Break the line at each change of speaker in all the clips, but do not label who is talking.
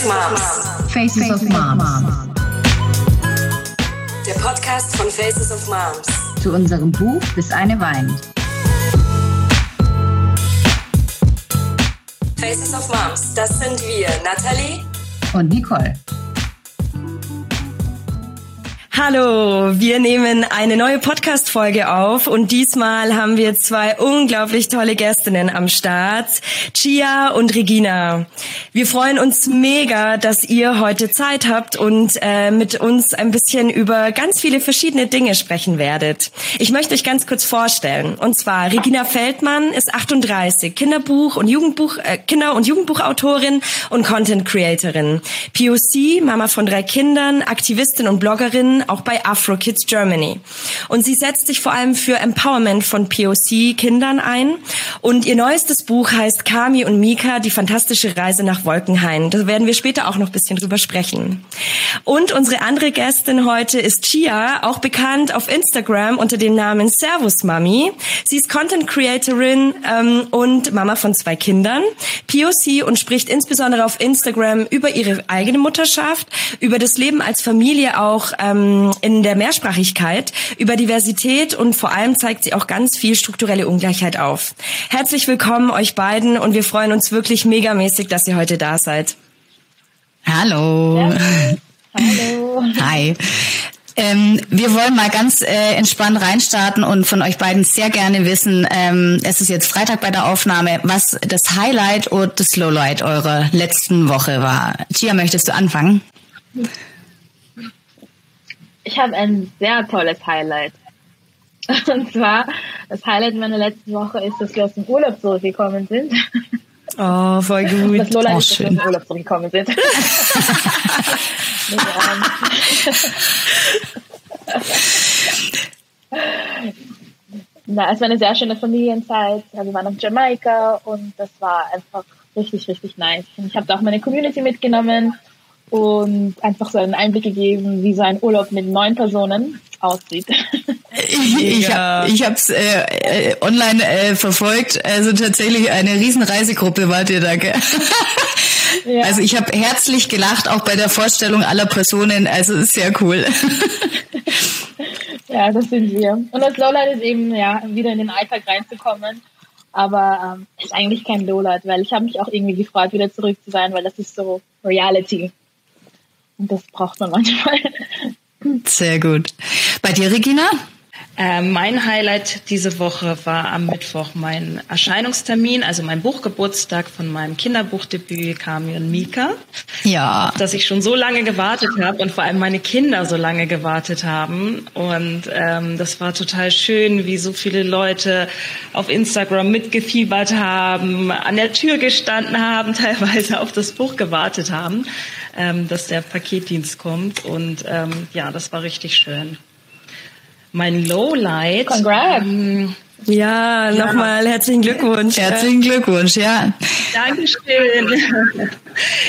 of Moms.
Faces of Moms.
Der Podcast von Faces of Moms.
Zu unserem Buch Bis eine weint.
Faces of Moms, das sind wir, Nathalie
Und Nicole.
Hallo, wir nehmen eine neue Podcast-Folge auf und diesmal haben wir zwei unglaublich tolle Gästinnen am Start, Chia und Regina. Wir freuen uns mega, dass ihr heute Zeit habt und äh, mit uns ein bisschen über ganz viele verschiedene Dinge sprechen werdet. Ich möchte euch ganz kurz vorstellen. Und zwar Regina Feldmann ist 38, Kinderbuch und Jugendbuch, äh, Kinder- und Jugendbuchautorin und Content Creatorin. POC, Mama von drei Kindern, Aktivistin und Bloggerin auch bei Afro Kids Germany. Und sie setzt sich vor allem für Empowerment von POC-Kindern ein. Und ihr neuestes Buch heißt Kami und Mika, die fantastische Reise nach Wolkenhain. Da werden wir später auch noch ein bisschen drüber sprechen. Und unsere andere Gästin heute ist Chia, auch bekannt auf Instagram unter dem Namen Servus Mami. Sie ist Content Creatorin ähm, und Mama von zwei Kindern, POC und spricht insbesondere auf Instagram über ihre eigene Mutterschaft, über das Leben als Familie auch ähm, in der Mehrsprachigkeit, über Diversität und vor allem zeigt sie auch ganz viel strukturelle Ungleichheit auf. Herzlich willkommen euch beiden und wir freuen uns wirklich megamäßig, dass ihr heute da seid.
Hallo.
Hallo.
Hi. Ähm, wir wollen mal ganz äh, entspannt reinstarten und von euch beiden sehr gerne wissen, ähm, es ist jetzt Freitag bei der Aufnahme, was das Highlight und das Lowlight eurer letzten Woche war. Chia, möchtest du anfangen?
Ich habe ein sehr tolles Highlight. Und zwar, das Highlight meiner letzten Woche ist, dass wir aus dem Urlaub zurückgekommen sind.
Oh, voll gut.
Das Lola
Oh,
ist, dass wir aus
schön.
dem Urlaub zurückgekommen sind. Na, es war eine sehr schöne Familienzeit. Wir waren auf Jamaika und das war einfach richtig, richtig nice. Und ich habe da auch meine Community mitgenommen und einfach so einen Einblick gegeben, wie so ein Urlaub mit neun Personen aussieht.
Ich, hab, ich habe es äh, äh, online äh, verfolgt. Also tatsächlich eine riesen Reisegruppe wart ihr da. Gell?
Ja.
Also ich habe herzlich gelacht, auch bei der Vorstellung aller Personen. Also ist sehr cool.
Ja, das sind wir. Und das Lowlight ist eben, ja, wieder in den Alltag reinzukommen. Aber ähm, ist eigentlich kein Lowlight, weil ich habe mich auch irgendwie gefreut, wieder zurück zu sein, weil das ist so Reality. Und das braucht man manchmal.
Sehr gut. Bei dir, Regina?
Äh, mein Highlight diese Woche war am Mittwoch mein Erscheinungstermin, also mein Buchgeburtstag von meinem Kinderbuchdebüt Kami und Mika,
Ja.
auf das ich schon so lange gewartet habe und vor allem meine Kinder so lange gewartet haben. Und ähm, das war total schön, wie so viele Leute auf Instagram mitgefiebert haben, an der Tür gestanden haben, teilweise auf das Buch gewartet haben, ähm, dass der Paketdienst kommt. Und ähm, ja, das war richtig schön. Mein Lowlight.
Congrats.
Ähm,
Ja, nochmal herzlichen Glückwunsch.
Herzlichen Glückwunsch, ja.
Dankeschön.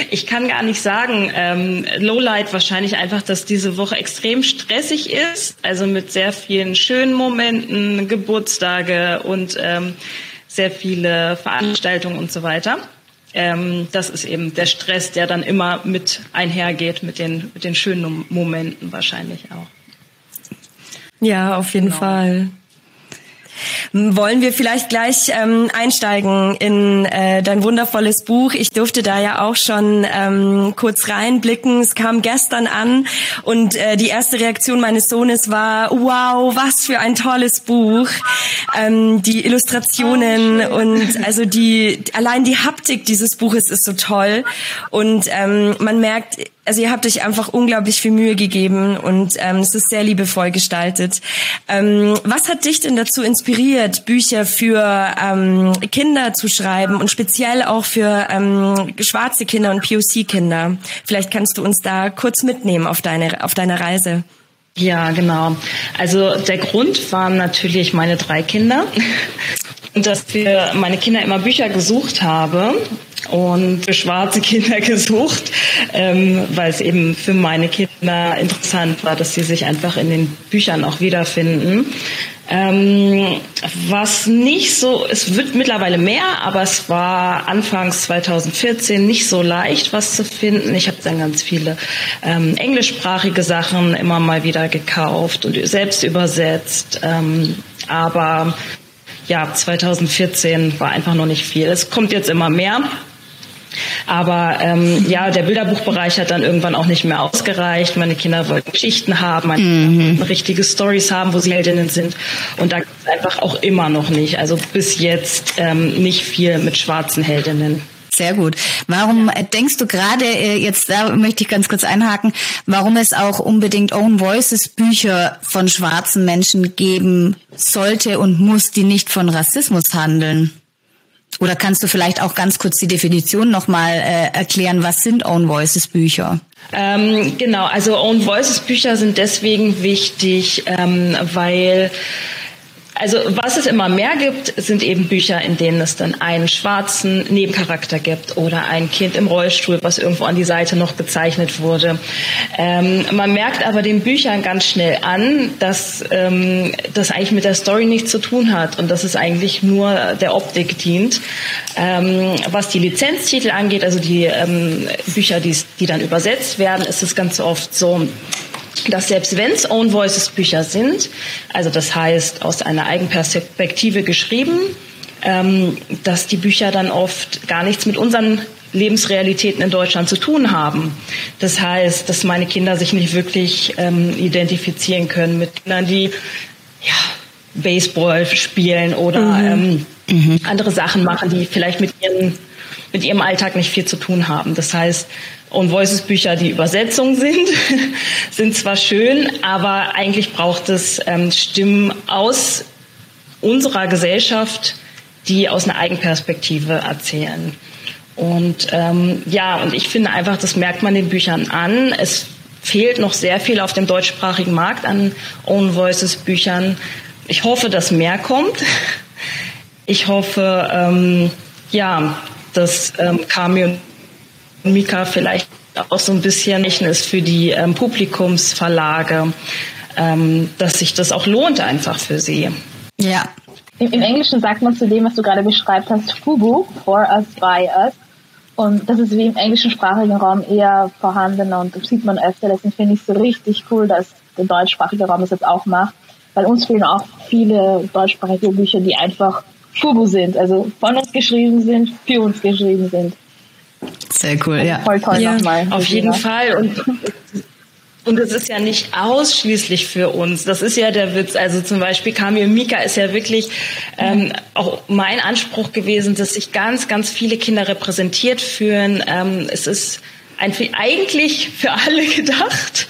Ich kann gar nicht sagen, ähm, Lowlight wahrscheinlich einfach, dass diese Woche extrem stressig ist, also mit sehr vielen schönen Momenten, Geburtstage und ähm, sehr viele Veranstaltungen und so weiter. Ähm, das ist eben der Stress, der dann immer mit einhergeht mit den, mit den schönen Momenten wahrscheinlich auch.
Ja, auf jeden Fall. Wollen wir vielleicht gleich ähm, einsteigen in äh, dein wundervolles Buch? Ich durfte da ja auch schon ähm, kurz reinblicken. Es kam gestern an und äh, die erste Reaktion meines Sohnes war, wow, was für ein tolles Buch. Ähm, die Illustrationen und also die allein die Haptik dieses Buches ist so toll und ähm, man merkt, also ihr habt euch einfach unglaublich viel Mühe gegeben und ähm, es ist sehr liebevoll gestaltet. Ähm, was hat dich denn dazu inspiriert, Bücher für ähm, Kinder zu schreiben und speziell auch für ähm, schwarze Kinder und POC-Kinder? Vielleicht kannst du uns da kurz mitnehmen auf deine auf deiner Reise.
Ja, genau. Also der Grund waren natürlich meine drei Kinder und dass wir meine Kinder immer Bücher gesucht habe und für schwarze Kinder gesucht, ähm, weil es eben für meine Kinder interessant war, dass sie sich einfach in den Büchern auch wiederfinden. Ähm, was nicht so, es wird mittlerweile mehr, aber es war anfangs 2014 nicht so leicht, was zu finden. Ich habe dann ganz viele ähm, englischsprachige Sachen immer mal wieder gekauft und selbst übersetzt. Ähm, aber ja, 2014 war einfach noch nicht viel. Es kommt jetzt immer mehr. Aber ähm, ja, der Bilderbuchbereich hat dann irgendwann auch nicht mehr ausgereicht. Meine Kinder wollten Geschichten haben, meine mhm. richtige Stories haben, wo sie Heldinnen sind. Und da gibt es einfach auch immer noch nicht. Also bis jetzt ähm, nicht viel mit schwarzen Heldinnen.
Sehr gut. Warum denkst du gerade, äh, jetzt da möchte ich ganz kurz einhaken, warum es auch unbedingt Own Voices Bücher von schwarzen Menschen geben sollte und muss, die nicht von Rassismus handeln? Oder kannst du vielleicht auch ganz kurz die Definition nochmal äh, erklären, was sind Own Voices Bücher?
Ähm, genau, also Own Voices Bücher sind deswegen wichtig, ähm, weil also was es immer mehr gibt, sind eben Bücher, in denen es dann einen schwarzen Nebencharakter gibt oder ein Kind im Rollstuhl, was irgendwo an die Seite noch gezeichnet wurde. Ähm, man merkt aber den Büchern ganz schnell an, dass ähm, das eigentlich mit der Story nichts zu tun hat und dass es eigentlich nur der Optik dient. Ähm, was die Lizenztitel angeht, also die ähm, Bücher, die, die dann übersetzt werden, ist es ganz oft so, dass selbst wenn es Own Voices Bücher sind, also das heißt aus einer Eigenperspektive geschrieben, ähm, dass die Bücher dann oft gar nichts mit unseren Lebensrealitäten in Deutschland zu tun haben. Das heißt, dass meine Kinder sich nicht wirklich ähm, identifizieren können mit Kindern, die ja, Baseball spielen oder mhm. Ähm, mhm. andere Sachen machen, die vielleicht mit ihren mit ihrem Alltag nicht viel zu tun haben. Das heißt, und Voices Bücher, die Übersetzung sind, sind zwar schön, aber eigentlich braucht es ähm, Stimmen aus unserer Gesellschaft, die aus einer Eigenperspektive erzählen. Und ähm, ja, und ich finde einfach, das merkt man den Büchern an. Es fehlt noch sehr viel auf dem deutschsprachigen Markt an Own Voices Büchern. Ich hoffe, dass mehr kommt. Ich hoffe, ähm, ja, dass ähm, und Mika vielleicht auch so ein bisschen ist für die ähm, Publikumsverlage, ähm, dass sich das auch lohnt einfach für sie.
Ja. Im, Im, Englischen sagt man zu dem, was du gerade beschreibt hast, FUBU, for us, by us. Und das ist wie im englischen sprachigen Raum eher vorhanden und das sieht man öfter. Deswegen finde ich es so richtig cool, dass der deutschsprachige Raum das jetzt auch macht. Weil uns fehlen auch viele deutschsprachige Bücher, die einfach FUBU sind, also von uns geschrieben sind, für uns geschrieben sind.
Sehr cool, ja.
Voll toll ja, nochmal.
Auf jeden Fall. Und, und es ist ja nicht ausschließlich für uns. Das ist ja der Witz. Also zum Beispiel Kami und Mika ist ja wirklich ähm, auch mein Anspruch gewesen, dass sich ganz, ganz viele Kinder repräsentiert fühlen. Ähm, es ist eigentlich für alle gedacht.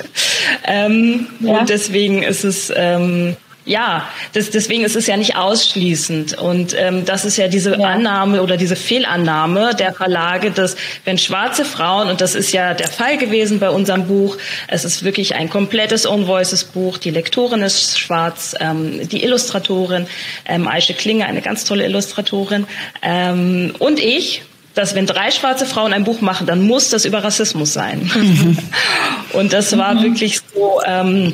Ähm, ja. Und deswegen ist es ähm, ja, das, deswegen ist es ja nicht ausschließend. Und ähm, das ist ja diese ja. Annahme oder diese Fehlannahme der Verlage, dass wenn schwarze Frauen, und das ist ja der Fall gewesen bei unserem Buch, es ist wirklich ein komplettes Own Voices Buch, die Lektorin ist schwarz, ähm, die Illustratorin, ähm, Aische Klinge, eine ganz tolle Illustratorin, ähm, und ich, dass wenn drei schwarze Frauen ein Buch machen, dann muss das über Rassismus sein. Mhm. und das war mhm. wirklich so... Ähm,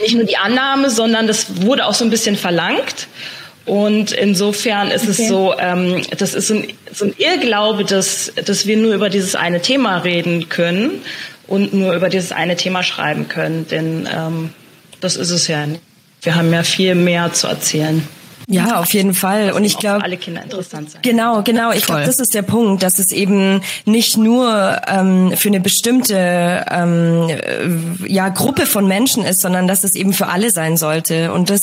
nicht nur die Annahme, sondern das wurde auch so ein bisschen verlangt. Und insofern ist okay. es so, ähm, das ist ein, so ein Irrglaube, dass, dass wir nur über dieses eine Thema reden können und nur über dieses eine Thema schreiben können. Denn ähm, das ist es ja nicht. Wir haben ja viel mehr zu erzählen.
Ja, auf jeden Fall. Und ich glaube,
alle Kinder interessant sein.
Genau, genau. Ich glaube, das ist der Punkt, dass es eben nicht nur ähm, für eine bestimmte ähm, äh, ja Gruppe von Menschen ist, sondern dass es eben für alle sein sollte. Und dass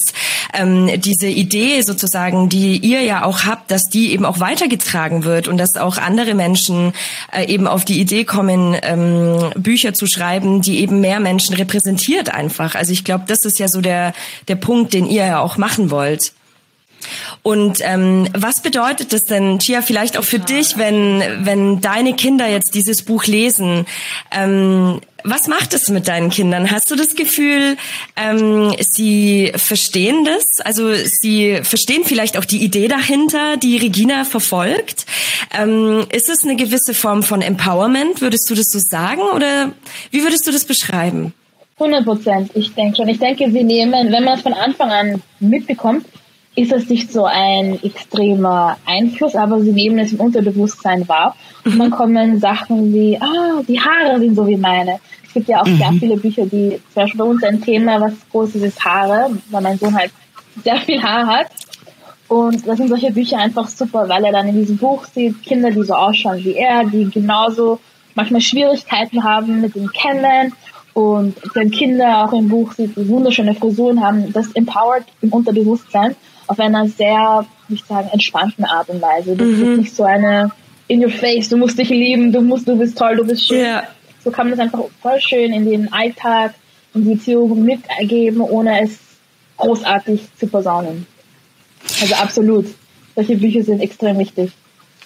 ähm, diese Idee sozusagen, die ihr ja auch habt, dass die eben auch weitergetragen wird und dass auch andere Menschen äh, eben auf die Idee kommen, ähm, Bücher zu schreiben, die eben mehr Menschen repräsentiert einfach. Also ich glaube, das ist ja so der der Punkt, den ihr ja auch machen wollt. Und ähm, was bedeutet das denn, Chia, vielleicht auch für dich, wenn, wenn deine Kinder jetzt dieses Buch lesen? Ähm, was macht es mit deinen Kindern? Hast du das Gefühl, ähm, sie verstehen das? Also sie verstehen vielleicht auch die Idee dahinter, die Regina verfolgt. Ähm, ist es eine gewisse Form von Empowerment? Würdest du das so sagen oder wie würdest du das beschreiben?
100 Prozent, ich denke schon. Ich denke, sie nehmen, wenn man es von Anfang an mitbekommt, ist es nicht so ein extremer Einfluss, aber sie nehmen es im Unterbewusstsein wahr. Und dann kommen Sachen wie, ah, die Haare sind so wie meine. Es gibt ja auch mhm. sehr viele Bücher, die, zum Beispiel bei uns ein Thema, was groß ist, ist Haare, weil mein Sohn halt sehr viel Haar hat. Und das sind solche Bücher einfach super, weil er dann in diesem Buch sieht, Kinder, die so ausschauen wie er, die genauso manchmal Schwierigkeiten haben mit dem Kennen und wenn Kinder auch im Buch sieht, die wunderschöne Frisuren haben, das empowert im Unterbewusstsein auf einer sehr, wie ich sagen, entspannten Art und Weise. Das mhm. ist nicht so eine in your face, du musst dich lieben, du musst, du bist toll, du bist schön. Yeah. So kann man das einfach voll schön in den Alltag, in die Beziehung mitergeben, ohne es großartig zu posaunen. Also absolut. Solche Bücher sind extrem wichtig.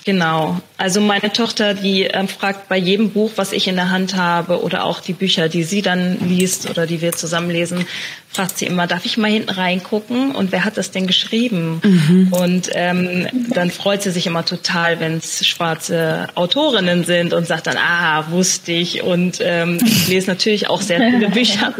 Genau. Also meine Tochter, die ähm, fragt bei jedem Buch, was ich in der Hand habe oder auch die Bücher, die sie dann liest oder die wir zusammen lesen, fragt sie immer, darf ich mal hinten reingucken und wer hat das denn geschrieben? Mhm. Und ähm, dann freut sie sich immer total, wenn es schwarze Autorinnen sind und sagt dann, ah, wusste ich. Und ähm, ich lese natürlich auch sehr viele Bücher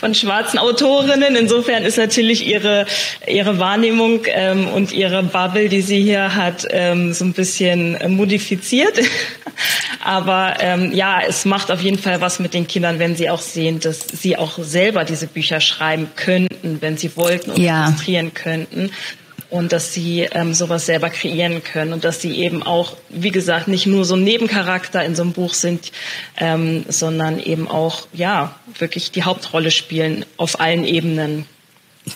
von schwarzen Autorinnen. Insofern ist natürlich ihre ihre Wahrnehmung ähm, und ihre Bubble, die sie hier hat, ähm, so ein bisschen modifiziert. Aber ähm, ja, es macht auf jeden Fall was mit den Kindern, wenn sie auch sehen, dass sie auch selber diese Bücher schreiben könnten, wenn sie wollten und ja. illustrieren könnten und dass sie ähm, sowas selber kreieren können und dass sie eben auch, wie gesagt, nicht nur so ein Nebencharakter in so einem Buch sind, ähm, sondern eben auch ja wirklich die Hauptrolle spielen auf allen Ebenen.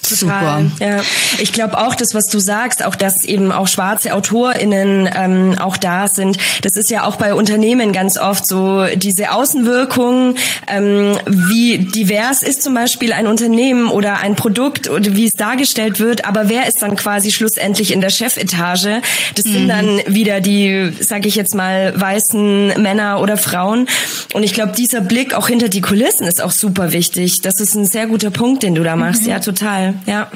Total. Super. Ja. Ich glaube auch, das, was du sagst, auch dass eben auch schwarze AutorInnen ähm, auch da sind, das ist ja auch bei Unternehmen ganz oft so diese Außenwirkung, ähm, wie divers ist zum Beispiel ein Unternehmen oder ein Produkt oder wie es dargestellt wird, aber wer ist dann quasi schlussendlich in der Chefetage? Das mhm. sind dann wieder die, sage ich jetzt mal, weißen Männer oder Frauen. Und ich glaube, dieser Blick auch hinter die Kulissen ist auch super wichtig. Das ist ein sehr guter Punkt, den du da machst. Mhm. Ja, total. Fall, ja.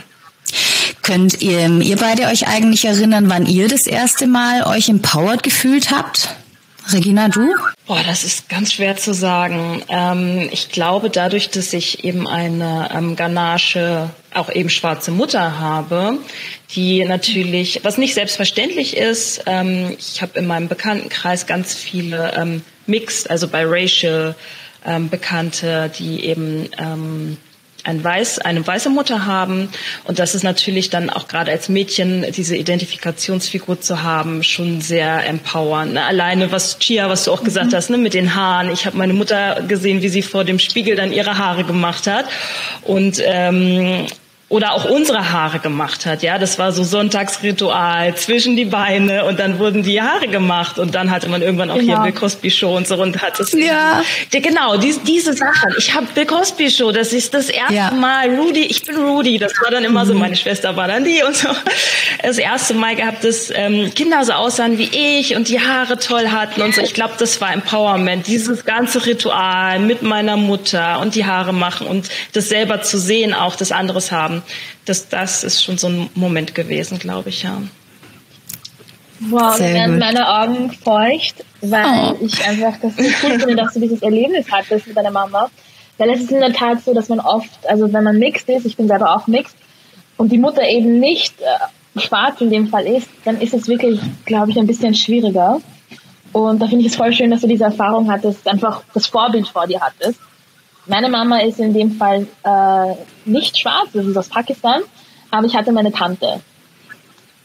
Könnt ihr, ihr beide euch eigentlich erinnern, wann ihr das erste Mal euch empowered gefühlt habt? Regina, du?
Boah, das ist ganz schwer zu sagen. Ähm, ich glaube, dadurch, dass ich eben eine ähm, Ganache, auch eben schwarze Mutter habe, die natürlich, was nicht selbstverständlich ist, ähm, ich habe in meinem Bekanntenkreis ganz viele ähm, Mixed, also biracial ähm, Bekannte, die eben ähm, ein weiß, eine weiße Mutter haben. Und das ist natürlich dann auch gerade als Mädchen diese Identifikationsfigur zu haben, schon sehr empowernd. Ne? Alleine was Chia, was du auch gesagt mhm. hast, ne, mit den Haaren. Ich habe meine Mutter gesehen, wie sie vor dem Spiegel dann ihre Haare gemacht hat. Und ähm, oder auch unsere Haare gemacht hat. Ja, das war so Sonntagsritual zwischen die Beine und dann wurden die Haare gemacht und dann hatte man irgendwann auch genau. hier Bill Cosby Show und so und hat es. Ja. Die, genau, die, diese Sachen. Ich habe Bill Cosby Show, das ist das erste ja. Mal. Rudy, ich bin Rudy. Das war dann immer mhm. so. Meine Schwester war dann die und so. Das erste Mal gehabt, dass ähm, Kinder so aussahen wie ich und die Haare toll hatten und so. Ich glaube, das war Empowerment. Dieses ganze Ritual mit meiner Mutter und die Haare machen und das selber zu sehen, auch das anderes haben haben. Das, das ist schon so ein Moment gewesen, glaube ich, ja.
Wow, Sehr werden meine Augen feucht, weil oh. ich einfach das so cool finde, dass du dieses Erlebnis hattest mit deiner Mama. Weil es ist in der Tat so, dass man oft, also wenn man mixed ist, ich bin selber auch mixed, und die Mutter eben nicht äh, schwarz in dem Fall ist, dann ist es wirklich, glaube ich, ein bisschen schwieriger. Und da finde ich es voll schön, dass du diese Erfahrung hattest, einfach das Vorbild vor dir hattest. Meine Mama ist in dem Fall äh, nicht schwarz, sie ist aus Pakistan, aber ich hatte meine Tante,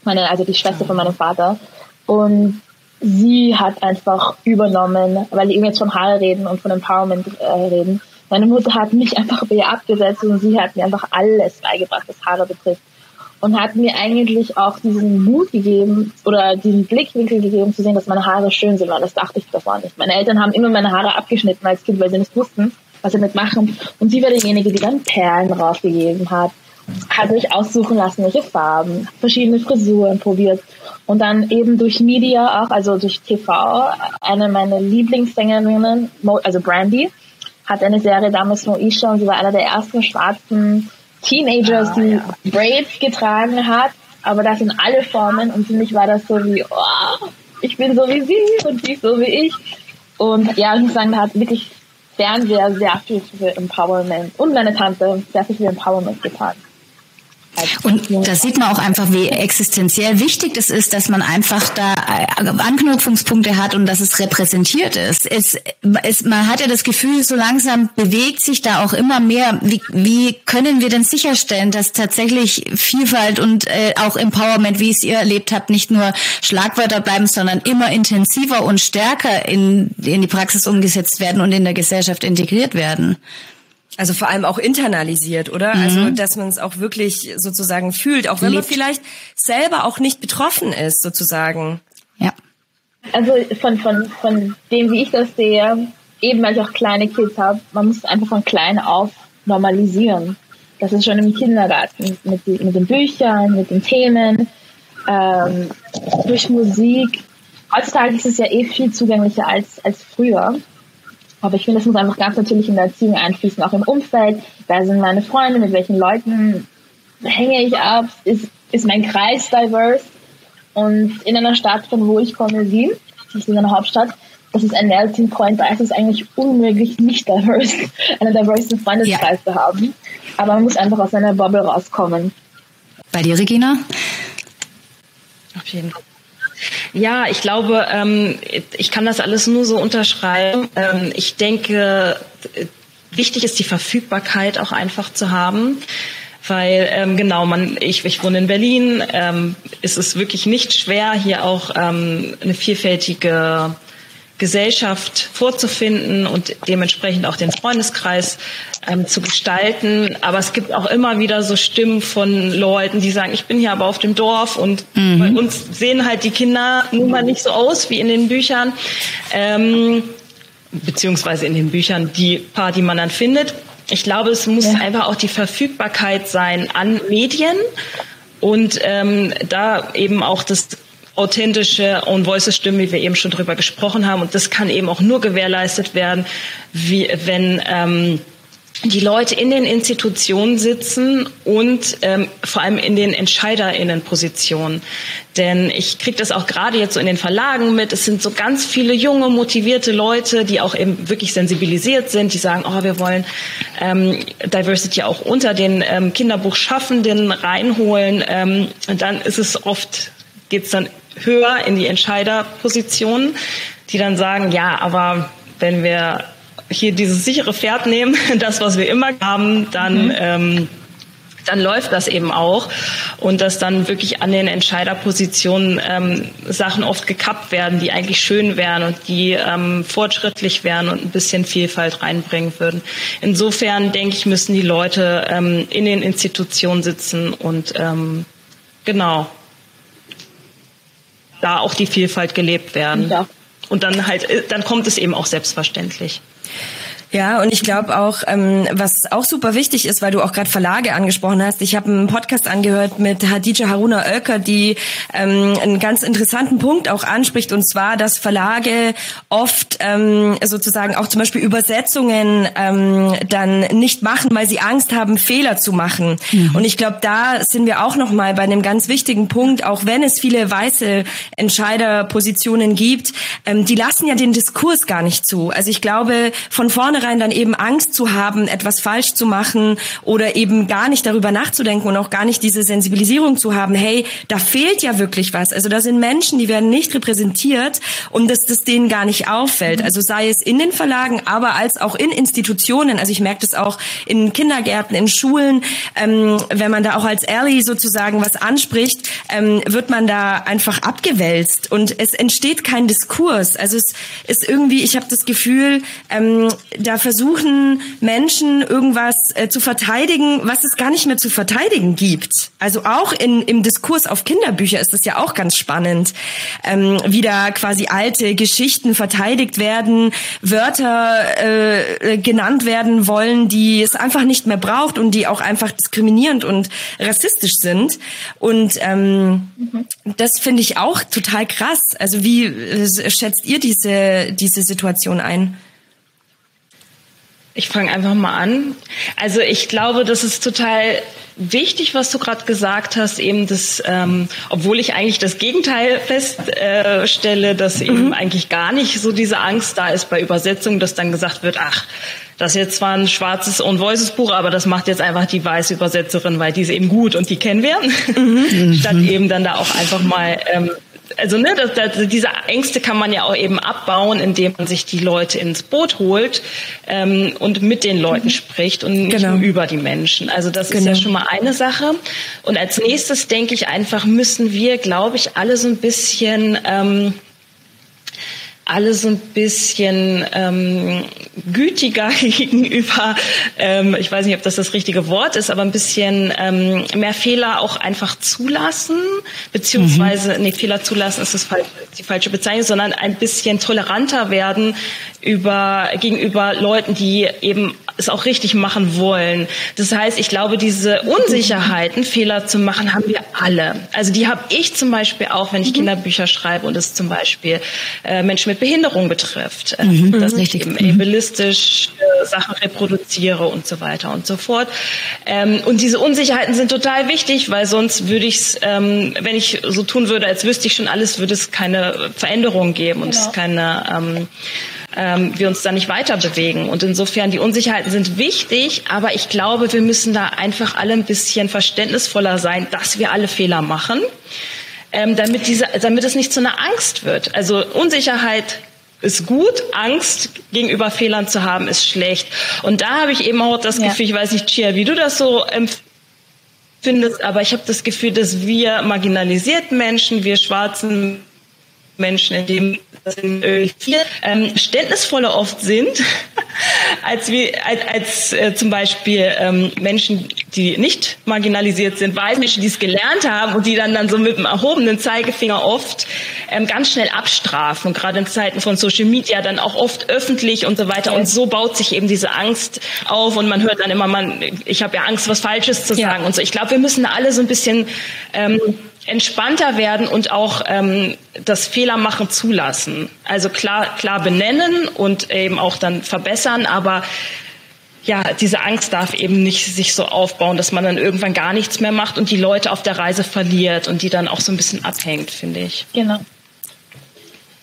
meine, also die Schwester von meinem Vater. Und sie hat einfach übernommen, weil die jetzt von Haare reden und von Empowerment äh, reden. Meine Mutter hat mich einfach bei ihr abgesetzt und sie hat mir einfach alles beigebracht, was Haare betrifft. Und hat mir eigentlich auch diesen Mut gegeben oder diesen Blickwinkel gegeben zu sehen, dass meine Haare schön sind, weil das dachte ich davor nicht. Meine Eltern haben immer meine Haare abgeschnitten als Kind, weil sie nicht wussten, was sie mitmachen. Und sie war diejenige, die dann Perlen draufgegeben hat, hat mich aussuchen lassen, welche Farben, verschiedene Frisuren probiert. Und dann eben durch Media auch, also durch TV, eine meiner Lieblingssängerinnen, also Brandy, hat eine Serie damals Moesha und sie war einer der ersten schwarzen Teenagers, ah, die ja. Braids getragen hat, aber das in alle Formen und für mich war das so wie, oh, ich bin so wie sie und sie ist so wie ich. Und ja, ich muss sagen, da hat wirklich Fernseher sehr viel für Empowerment und meine Tante sehr viel für Empowerment getan.
Und da sieht man auch einfach, wie existenziell wichtig es ist, dass man einfach da äh, Anknüpfungspunkte hat und dass es repräsentiert ist. Es, es, man hat ja das Gefühl, so langsam bewegt sich da auch immer mehr. Wie, wie können wir denn sicherstellen, dass tatsächlich Vielfalt und äh, auch Empowerment, wie es ihr erlebt habt, nicht nur Schlagwörter bleiben, sondern immer intensiver und stärker in, in die Praxis umgesetzt werden und in der Gesellschaft integriert werden?
Also vor allem auch internalisiert, oder? Also, mhm. Also, dass man es auch wirklich sozusagen fühlt, auch wenn Lebt. man vielleicht selber auch nicht betroffen ist, sozusagen.
Ja.
Also von, von, von dem, wie ich das sehe, eben weil ich auch kleine Kids habe, man muss es einfach von klein auf normalisieren. Das ist schon im Kindergarten mit, mit den Büchern, mit den Themen, ähm, durch Musik. Heutzutage ist es ja eh viel zugänglicher als, als früher. Aber ich finde, es muss einfach ganz natürlich in der Erziehung einfließen, auch im Umfeld. Wer sind meine Freunde? Mit welchen Leuten hänge ich ab? Ist, ist mein Kreis diverse? Und in einer Stadt, von wo ich komme, Wien, das ist in einer Hauptstadt, das ist ein Melting Point, da ist es eigentlich unmöglich, nicht diverse, einen diversen Freundeskreis ja. zu haben. Aber man muss einfach aus seiner Bubble rauskommen.
Bei dir, Regina?
Auf jeden Fall. Ja, ich glaube, ähm, ich kann das alles nur so unterschreiben. Ähm, ich denke, wichtig ist die Verfügbarkeit auch einfach zu haben. Weil ähm, genau, man, ich, ich wohne in Berlin, ähm, ist wirklich nicht schwer, hier auch ähm, eine vielfältige Gesellschaft vorzufinden und dementsprechend auch den Freundeskreis ähm, zu gestalten. Aber es gibt auch immer wieder so Stimmen von Leuten, die sagen, ich bin hier aber auf dem Dorf und mhm. bei uns sehen halt die Kinder nun mal nicht so aus wie in den Büchern. Ähm, beziehungsweise in den Büchern die paar, die man dann findet. Ich glaube, es muss ja. einfach auch die Verfügbarkeit sein an Medien und ähm, da eben auch das authentische Own Voices Stimme, wie wir eben schon drüber gesprochen haben. Und das kann eben auch nur gewährleistet werden, wie, wenn ähm, die Leute in den Institutionen sitzen und ähm, vor allem in den Entscheiderinnenpositionen. Denn ich kriege das auch gerade jetzt so in den Verlagen mit. Es sind so ganz viele junge, motivierte Leute, die auch eben wirklich sensibilisiert sind, die sagen, oh, wir wollen ähm, Diversity auch unter den ähm, Kinderbuchschaffenden reinholen. Ähm, und dann ist es oft, geht es dann höher in die Entscheiderpositionen, die dann sagen, ja, aber wenn wir hier dieses sichere Pferd nehmen, das, was wir immer haben, dann, mhm. ähm, dann läuft das eben auch. Und dass dann wirklich an den Entscheiderpositionen ähm, Sachen oft gekappt werden, die eigentlich schön wären und die ähm, fortschrittlich wären und ein bisschen Vielfalt reinbringen würden. Insofern denke ich, müssen die Leute ähm, in den Institutionen sitzen und ähm, genau da auch die Vielfalt gelebt werden. Ja. Und dann halt, äh, dann kommt es eben auch selbstverständlich.
Ja, und ich glaube auch, ähm, was auch super wichtig ist, weil du auch gerade Verlage angesprochen hast. Ich habe einen Podcast angehört mit Hadija Haruna Oelker, die ähm, einen ganz interessanten Punkt auch anspricht, und zwar, dass Verlage oft ähm, sozusagen auch zum Beispiel Übersetzungen ähm, dann nicht machen, weil sie Angst haben, Fehler zu machen. Mhm. Und ich glaube, da sind wir auch noch mal bei einem ganz wichtigen Punkt, auch wenn es viele weiße Entscheiderpositionen gibt, ähm, die lassen ja den Diskurs gar nicht zu. Also ich glaube, von vorne vornherein dann eben Angst zu haben, etwas falsch zu machen oder eben gar nicht darüber nachzudenken und auch gar nicht diese Sensibilisierung zu haben, hey, da fehlt ja wirklich was. Also da sind Menschen, die werden nicht repräsentiert und dass das denen gar nicht auffällt. Mhm. Also sei es in den Verlagen, aber als auch in Institutionen. Also ich merke das auch in Kindergärten, in Schulen. Ähm, wenn man da auch als Ally sozusagen was anspricht, ähm, wird man da einfach abgewälzt und es entsteht kein Diskurs. Also es ist irgendwie, ich habe das Gefühl, ähm, da da versuchen Menschen irgendwas äh, zu verteidigen, was es gar nicht mehr zu verteidigen gibt. Also auch in, im Diskurs auf Kinderbücher ist es ja auch ganz spannend, ähm, wie da quasi alte Geschichten verteidigt werden, Wörter äh, genannt werden wollen, die es einfach nicht mehr braucht und die auch einfach diskriminierend und rassistisch sind. Und ähm, mhm. das finde ich auch total krass. Also wie äh, schätzt ihr diese, diese Situation ein?
Ich fange einfach mal an. Also ich glaube, das ist total wichtig, was du gerade gesagt hast, eben das, ähm, obwohl ich eigentlich das Gegenteil feststelle, äh, dass eben mhm. eigentlich gar nicht so diese Angst da ist bei Übersetzungen, dass dann gesagt wird, ach, das ist jetzt zwar ein schwarzes Own Voices Buch, aber das macht jetzt einfach die weiße Übersetzerin, weil die ist eben gut und die kennen wir. Mhm. Statt eben dann da auch einfach mal ähm, also ne, das, das, diese Ängste kann man ja auch eben abbauen, indem man sich die Leute ins Boot holt ähm, und mit den Leuten mhm. spricht und nicht genau. nur über die Menschen. Also das genau. ist ja genau. schon mal eine Sache. Und als nächstes denke ich einfach, müssen wir, glaube ich, alle so ein bisschen ähm, alle so ein bisschen ähm, gütiger gegenüber, ähm, ich weiß nicht, ob das das richtige Wort ist, aber ein bisschen ähm, mehr Fehler auch einfach zulassen, beziehungsweise, mhm. nee, Fehler zulassen ist das falsche, die falsche Bezeichnung, sondern ein bisschen toleranter werden über, gegenüber Leuten, die eben es auch richtig machen wollen. Das heißt, ich glaube, diese Unsicherheiten, Fehler zu machen, haben wir alle. Also die habe ich zum Beispiel auch, wenn ich mhm. Kinderbücher schreibe und es zum Beispiel äh, Menschen mit Behinderung betrifft, äh, mhm. dass ich eben mhm. ableistisch äh, Sachen reproduziere und so weiter und so fort. Ähm, und diese Unsicherheiten sind total wichtig, weil sonst würde ich es, ähm, wenn ich so tun würde, als wüsste ich schon alles, würde es keine Veränderung geben und genau. es keine ähm, ähm, wir uns da nicht weiter bewegen. Und insofern, die Unsicherheiten sind wichtig, aber ich glaube, wir müssen da einfach alle ein bisschen verständnisvoller sein, dass wir alle Fehler machen, ähm, damit, diese, damit es nicht zu einer Angst wird. Also Unsicherheit ist gut, Angst gegenüber Fehlern zu haben ist schlecht. Und da habe ich eben auch das Gefühl, ja. ich weiß nicht, Chia, wie du das so empfindest, aber ich habe das Gefühl, dass wir marginalisierten Menschen, wir schwarzen Menschen, in dem viel ähm, ständnisvoller oft sind, als, wie, als, als äh, zum Beispiel ähm, Menschen, die nicht marginalisiert sind, weiße Menschen, die es gelernt haben und die dann, dann so mit dem erhobenen Zeigefinger oft ähm, ganz schnell abstrafen. Und gerade in Zeiten von Social Media dann auch oft öffentlich und so weiter. Und so baut sich eben diese Angst auf und man hört dann immer, man, ich habe ja Angst, was Falsches zu sagen ja. und so. Ich glaube, wir müssen alle so ein bisschen ähm, entspannter werden und auch ähm, das Fehlermachen zulassen. Also klar, klar benennen und eben auch dann verbessern, aber ja, diese Angst darf eben nicht sich so aufbauen, dass man dann irgendwann gar nichts mehr macht und die Leute auf der Reise verliert und die dann auch so ein bisschen abhängt, finde ich.
Genau.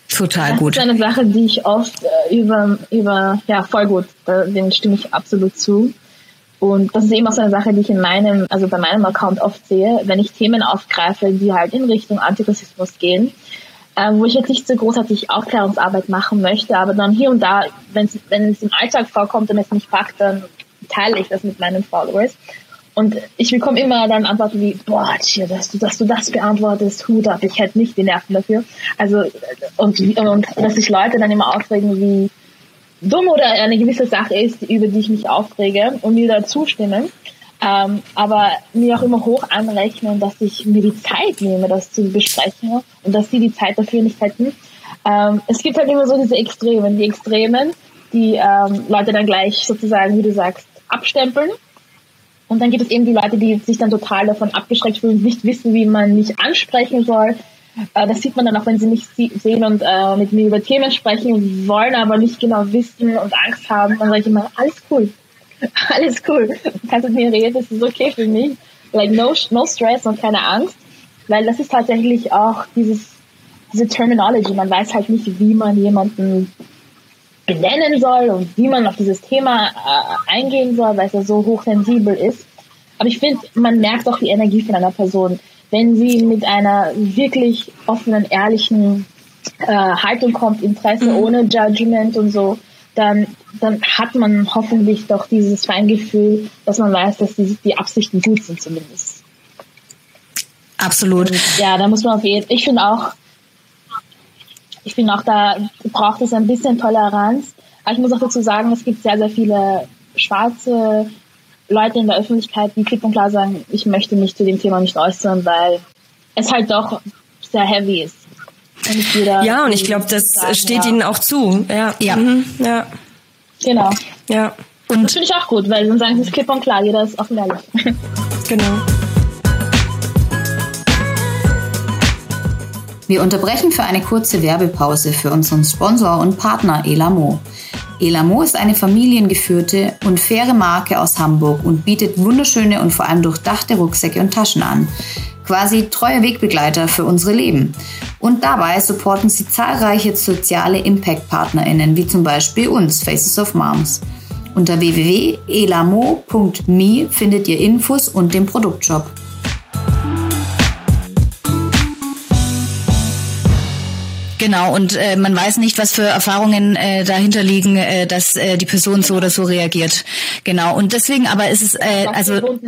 Total
das
gut.
Das ist eine Sache, die ich oft äh, über, über, ja, voll gut, äh, dem stimme ich absolut zu. Und das ist eben auch so eine Sache, die ich in meinem, also bei meinem Account oft sehe, wenn ich Themen aufgreife, die halt in Richtung Antirassismus gehen, äh, wo ich jetzt nicht so großartig Aufklärungsarbeit machen möchte, aber dann hier und da, wenn's, wenn es im Alltag vorkommt und es mich packt, dann teile ich das mit meinen Followers. Und ich bekomme immer dann Antworten wie, boah, tja, dass du, dass du das beantwortest, Hut ab, ich hätte nicht die Nerven dafür. Also, und, und dass sich Leute dann immer aufregen wie, dumm oder eine gewisse Sache ist, über die ich mich aufrege und mir da zustimmen. Ähm, aber mir auch immer hoch anrechnen, dass ich mir die Zeit nehme, das zu besprechen und dass sie die Zeit dafür nicht hätten. Ähm, es gibt halt immer so diese Extremen, die Extremen, die ähm, Leute dann gleich sozusagen, wie du sagst, abstempeln. Und dann gibt es eben die Leute, die sich dann total davon abgeschreckt fühlen, nicht wissen, wie man mich ansprechen soll, äh, das sieht man dann auch, wenn sie mich sehen und äh, mit mir über Themen sprechen wollen, aber nicht genau wissen und Angst haben. Dann sage ich immer, alles cool. Alles cool. Du kannst mit mir reden, das ist okay für mich. Like no, no stress und keine Angst. Weil das ist tatsächlich auch dieses, diese Terminology. Man weiß halt nicht, wie man jemanden benennen soll und wie man auf dieses Thema äh, eingehen soll, weil es ja so hochsensibel ist. Aber ich finde, man merkt auch die Energie von einer Person wenn sie mit einer wirklich offenen, ehrlichen äh, Haltung kommt, Interesse mhm. ohne Judgment und so, dann, dann hat man hoffentlich doch dieses Feingefühl, dass man weiß, dass die, die Absichten gut sind zumindest.
Absolut.
Und ja, da muss man auf jeden ich finde auch, ich finde auch, da braucht es ein bisschen Toleranz. Aber ich muss auch dazu sagen, es gibt sehr, sehr viele schwarze Leute in der Öffentlichkeit, die klipp und klar sagen, ich möchte mich zu dem Thema nicht äußern, weil es halt doch sehr heavy ist.
Und ja, und ich glaube, das sagen, steht ja. ihnen auch zu. Ja.
Ja. Mhm.
ja. Genau.
Ja.
Und das finde ich auch gut, weil dann sagen sie es klipp und klar, jeder ist offen ehrlich.
genau.
Wir unterbrechen für eine kurze Werbepause für unseren Sponsor und Partner Elamo. Elamo ist eine familiengeführte und faire Marke aus Hamburg und bietet wunderschöne und vor allem durchdachte Rucksäcke und Taschen an. Quasi treue Wegbegleiter für unsere Leben. Und dabei supporten sie zahlreiche soziale Impact-PartnerInnen, wie zum Beispiel uns, Faces of Moms. Unter www.elamo.me findet ihr Infos und den Produktshop. Genau, und äh, man weiß nicht, was für Erfahrungen äh, dahinter liegen, äh, dass äh, die Person so oder so reagiert. Genau, und deswegen aber ist es äh, also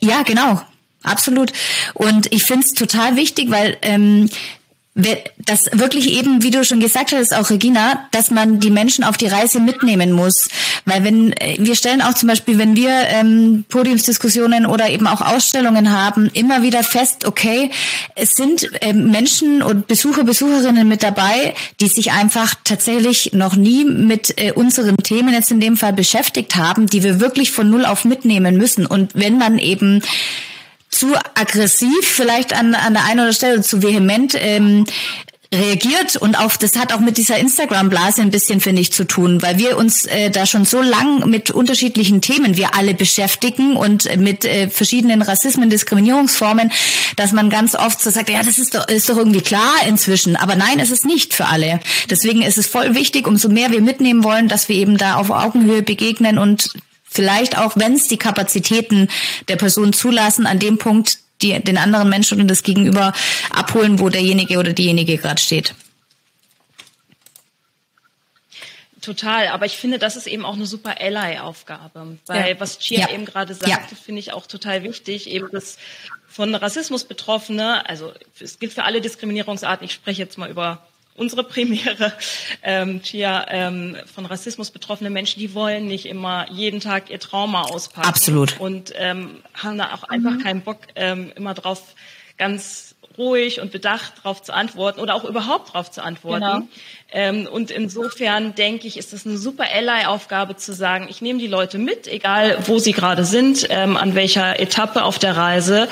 ja, genau, absolut. Und ich finde es total wichtig, weil ähm, das wirklich eben, wie du schon gesagt hast, auch Regina, dass man die Menschen auf die Reise mitnehmen muss. Weil wenn, äh, wir stellen auch zum Beispiel, wenn wir ähm, Podiumsdiskussionen oder eben auch Ausstellungen haben, immer wieder fest, okay, es sind ähm, Menschen und Besucher, Besucherinnen mit dabei, die sich einfach tatsächlich noch nie mit äh, unseren Themen jetzt in dem Fall beschäftigt haben, die wir wirklich von Null auf mitnehmen müssen. Und wenn man eben zu aggressiv vielleicht an, an der einen oder Stelle, zu vehement ähm, reagiert und auf das hat auch mit dieser Instagram Blase ein bisschen finde ich zu tun, weil wir uns äh, da schon so lang mit unterschiedlichen Themen wir alle beschäftigen und mit äh, verschiedenen Rassismen, Diskriminierungsformen, dass man ganz oft so sagt, ja, das ist doch ist doch irgendwie klar inzwischen, aber nein, es ist nicht für alle. Deswegen ist es voll wichtig, umso mehr wir mitnehmen wollen, dass wir eben da auf Augenhöhe begegnen und vielleicht auch, wenn es die Kapazitäten der Person zulassen, an dem Punkt die, den anderen Menschen und das Gegenüber abholen, wo derjenige oder diejenige gerade steht.
Total, aber ich finde, das ist eben auch eine super Ally-Aufgabe, weil ja. was Chia ja. eben gerade sagte, ja. finde ich auch total wichtig, eben das von Rassismus Betroffene, also es gilt für alle Diskriminierungsarten, ich spreche jetzt mal über unsere Premiere, ähm, Chia, ähm, von Rassismus betroffene Menschen, die wollen nicht immer jeden Tag ihr Trauma auspacken.
Absolut.
Und ähm, haben da auch einfach mhm. keinen Bock, ähm, immer drauf ganz ruhig und bedacht darauf zu antworten oder auch überhaupt darauf zu antworten. Genau. Ähm, und insofern denke ich, ist es eine super Ally-Aufgabe zu sagen, ich nehme die Leute mit, egal wo sie gerade sind, ähm, an welcher Etappe auf der Reise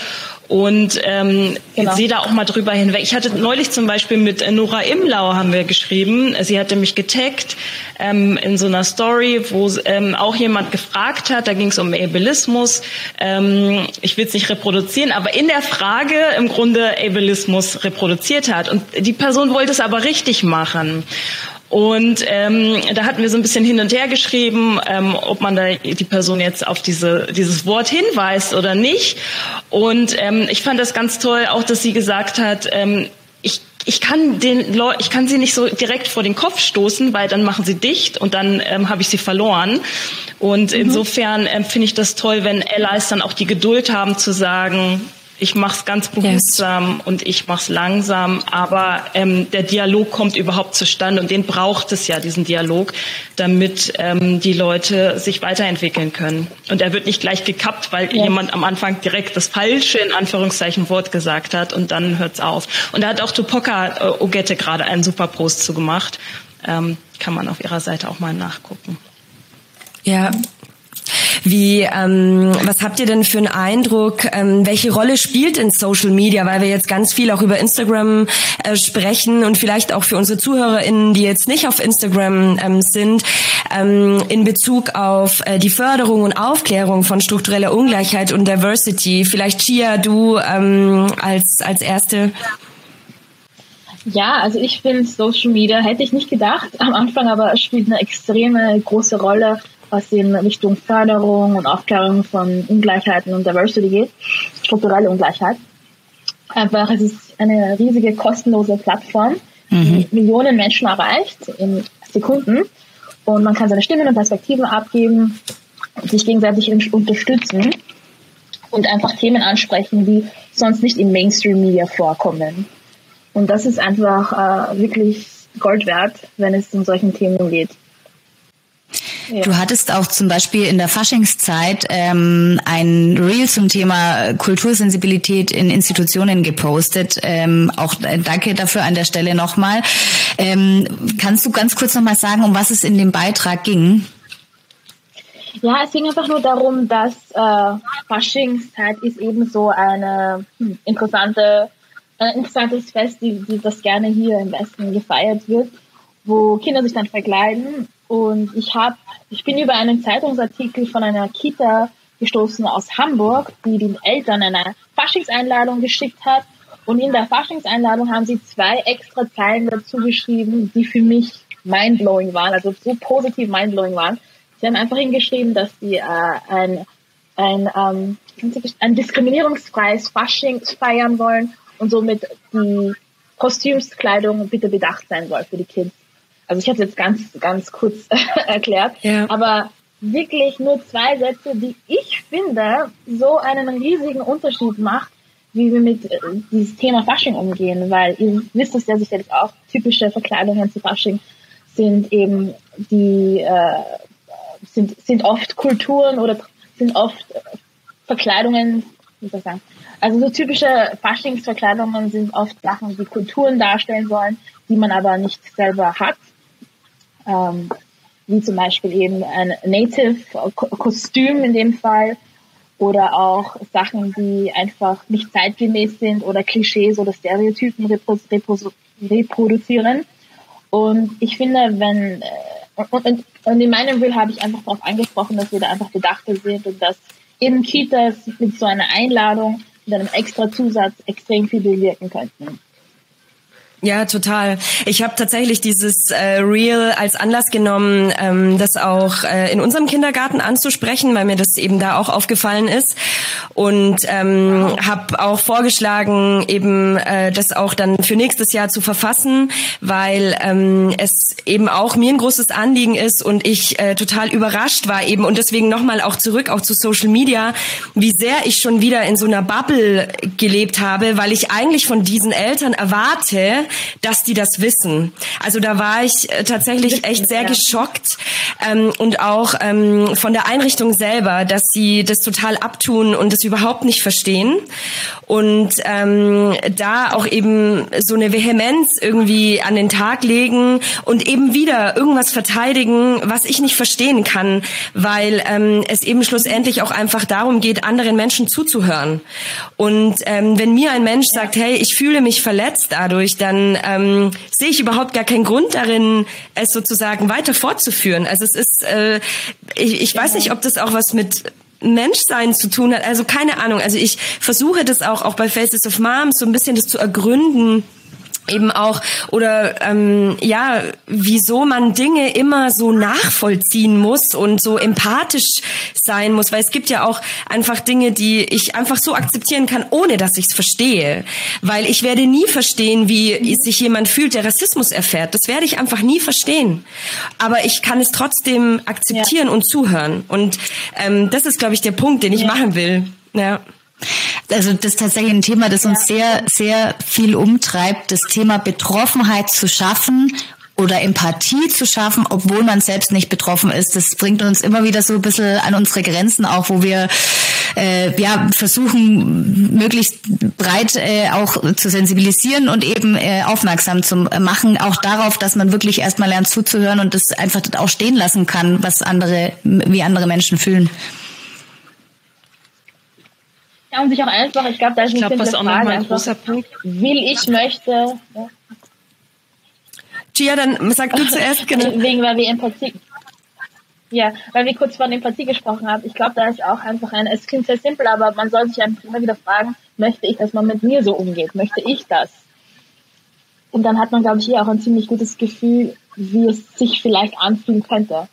und ähm, genau. sehe da auch mal drüber hinweg. Ich hatte neulich zum Beispiel mit Nora Imlau haben wir geschrieben. Sie hatte mich getaggt ähm, in so einer Story, wo ähm, auch jemand gefragt hat. Da ging es um Ableismus. Ähm, ich will es nicht reproduzieren, aber in der Frage im Grunde Ableismus reproduziert hat. Und die Person wollte es aber richtig machen. Und ähm, da hatten wir so ein bisschen hin und her geschrieben, ähm, ob man da die Person jetzt auf diese, dieses Wort hinweist oder nicht. Und ähm, ich fand das ganz toll, auch dass sie gesagt hat, ähm, ich ich kann den Leu ich kann sie nicht so direkt vor den Kopf stoßen, weil dann machen sie dicht und dann ähm, habe ich sie verloren. Und mhm. insofern ähm, finde ich das toll, wenn Allies dann auch die Geduld haben zu sagen, ich mache es ganz behutsam yes. und ich mache es langsam, aber ähm, der Dialog kommt überhaupt zustande und den braucht es ja, diesen Dialog, damit ähm, die Leute sich weiterentwickeln können. Und er wird nicht gleich gekappt, weil yes. jemand am Anfang direkt das falsche, in Anführungszeichen, Wort gesagt hat und dann hört's auf. Und da hat auch Tupoka äh, Ogette gerade einen super Post zu gemacht. Ähm, kann man auf ihrer Seite auch mal nachgucken.
Ja, wie, ähm, was habt ihr denn für einen Eindruck? Ähm, welche Rolle spielt in Social Media? Weil wir jetzt ganz viel auch über Instagram äh, sprechen und vielleicht auch für unsere ZuhörerInnen, die jetzt nicht auf Instagram ähm, sind, ähm, in Bezug auf äh, die Förderung und Aufklärung von struktureller Ungleichheit und Diversity. Vielleicht Chia, du ähm, als, als Erste.
Ja, also ich finde Social Media hätte ich nicht gedacht am Anfang, aber spielt eine extreme große Rolle was in Richtung Förderung und Aufklärung von Ungleichheiten und Diversity geht, strukturelle Ungleichheit. Einfach, es ist eine riesige kostenlose Plattform, die mhm. Millionen Menschen erreicht in Sekunden und man kann seine Stimmen und Perspektiven abgeben, sich gegenseitig unterstützen und einfach Themen ansprechen, die sonst nicht im Mainstream-Media vorkommen. Und das ist einfach äh, wirklich Gold wert, wenn es um solchen Themen geht.
Du hattest auch zum Beispiel in der Faschingszeit ähm, ein Reel zum Thema Kultursensibilität in Institutionen gepostet. Ähm, auch äh, danke dafür an der Stelle nochmal. Ähm, kannst du ganz kurz nochmal sagen, um was es in dem Beitrag ging?
Ja, es ging einfach nur darum, dass äh, Faschingszeit ist eben so eine hm, interessante, ein interessantes Fest, die, die das gerne hier im Westen gefeiert wird, wo Kinder sich dann verkleiden Und ich habe, ich bin über einen Zeitungsartikel von einer Kita gestoßen aus Hamburg, die den Eltern eine Faschingseinladung geschickt hat. Und in der Faschingseinladung haben sie zwei extra Zeilen dazu geschrieben, die für mich mindblowing waren, also so positiv mindblowing waren. Sie haben einfach hingeschrieben, dass sie äh, ein, ein, ähm, ein diskriminierungsfreies Fasching feiern wollen und somit die Kostümskleidung bitte bedacht sein soll für die Kids. Also ich habe jetzt ganz, ganz kurz erklärt, ja. aber wirklich nur zwei Sätze, die ich finde, so einen riesigen Unterschied macht, wie wir mit äh, dieses Thema Fasching umgehen, weil ihr wisst es ja sicherlich auch, typische Verkleidungen zu Fasching sind eben die, äh, sind, sind oft Kulturen oder sind oft Verkleidungen, wie soll ich sagen, also so typische Faschingsverkleidungen sind oft Sachen, die Kulturen darstellen sollen, die man aber nicht selber hat ähm, wie zum Beispiel eben ein Native-Kostüm in dem Fall oder auch Sachen, die einfach nicht zeitgemäß sind oder Klischees oder Stereotypen reproduzieren. Und ich finde, wenn, äh, und, und, und in meinem Will habe ich einfach darauf angesprochen, dass wir da einfach bedachter sind und dass eben Kitas mit so einer Einladung, mit einem extra Zusatz extrem viel bewirken könnten.
Ja, total. Ich habe tatsächlich dieses äh, Reel als Anlass genommen, ähm, das auch äh, in unserem Kindergarten anzusprechen, weil mir das eben da auch aufgefallen ist und ähm, habe auch vorgeschlagen, eben äh, das auch dann für nächstes Jahr zu verfassen, weil ähm, es eben auch mir ein großes Anliegen ist und ich äh, total überrascht war eben und deswegen nochmal auch zurück auch zu Social Media, wie sehr ich schon wieder in so einer Bubble gelebt habe, weil ich eigentlich von diesen Eltern erwarte, dass die das wissen. Also da war ich äh, tatsächlich echt sehr geschockt ähm, und auch ähm, von der Einrichtung selber, dass sie das total abtun und das überhaupt nicht verstehen und ähm, da auch eben so eine Vehemenz irgendwie an den Tag legen und eben wieder irgendwas verteidigen, was ich nicht verstehen kann, weil ähm, es eben schlussendlich auch einfach darum geht, anderen Menschen zuzuhören. Und ähm, wenn mir ein Mensch sagt, hey, ich fühle mich verletzt dadurch, dann ähm, sehe ich überhaupt gar keinen Grund darin, es sozusagen weiter fortzuführen. Also es ist, äh, ich, ich weiß nicht, ob das auch was mit Menschsein zu tun hat. Also keine Ahnung. Also ich versuche das auch, auch bei Faces of Moms so ein bisschen das zu ergründen eben auch oder ähm, ja wieso man Dinge immer so nachvollziehen muss und so empathisch sein muss. Weil es gibt ja auch einfach Dinge die ich einfach so akzeptieren kann ohne dass ich es verstehe. Weil ich werde nie verstehen wie sich jemand fühlt der Rassismus erfährt. Das werde ich einfach nie verstehen. Aber ich kann es trotzdem akzeptieren ja. und zuhören. Und ähm, das ist glaube ich der Punkt den ich ja. machen will. Ja
also das ist tatsächlich ein Thema, das uns sehr, sehr viel umtreibt, das Thema Betroffenheit zu schaffen oder Empathie zu schaffen, obwohl man selbst nicht betroffen ist. Das bringt uns immer wieder so ein bisschen an unsere Grenzen auch, wo wir äh, ja versuchen, möglichst breit äh, auch zu sensibilisieren und eben äh, aufmerksam zu machen, auch darauf, dass man wirklich erstmal lernt zuzuhören und das einfach auch stehen lassen kann, was andere, wie andere Menschen fühlen.
Ja, und sich auch einfach, ich glaube, da ist
ich glaub, was auch nochmal ein großer Punkt.
Will ich, möchte. Ja.
Gia, dann sag du zuerst,
genau. Wegen, weil wir Empathie, ja, weil wir kurz von Empathie gesprochen haben. Ich glaube, da ist auch einfach ein, es klingt sehr simpel, aber man soll sich einfach immer wieder fragen, möchte ich, dass man mit mir so umgeht? Möchte ich das? Und dann hat man, glaube ich, hier auch ein ziemlich gutes Gefühl, wie es sich vielleicht anfühlen könnte.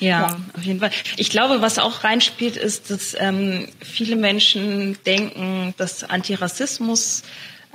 Ja, ja, auf jeden Fall. Ich glaube, was auch reinspielt, ist, dass ähm, viele Menschen denken, dass Antirassismus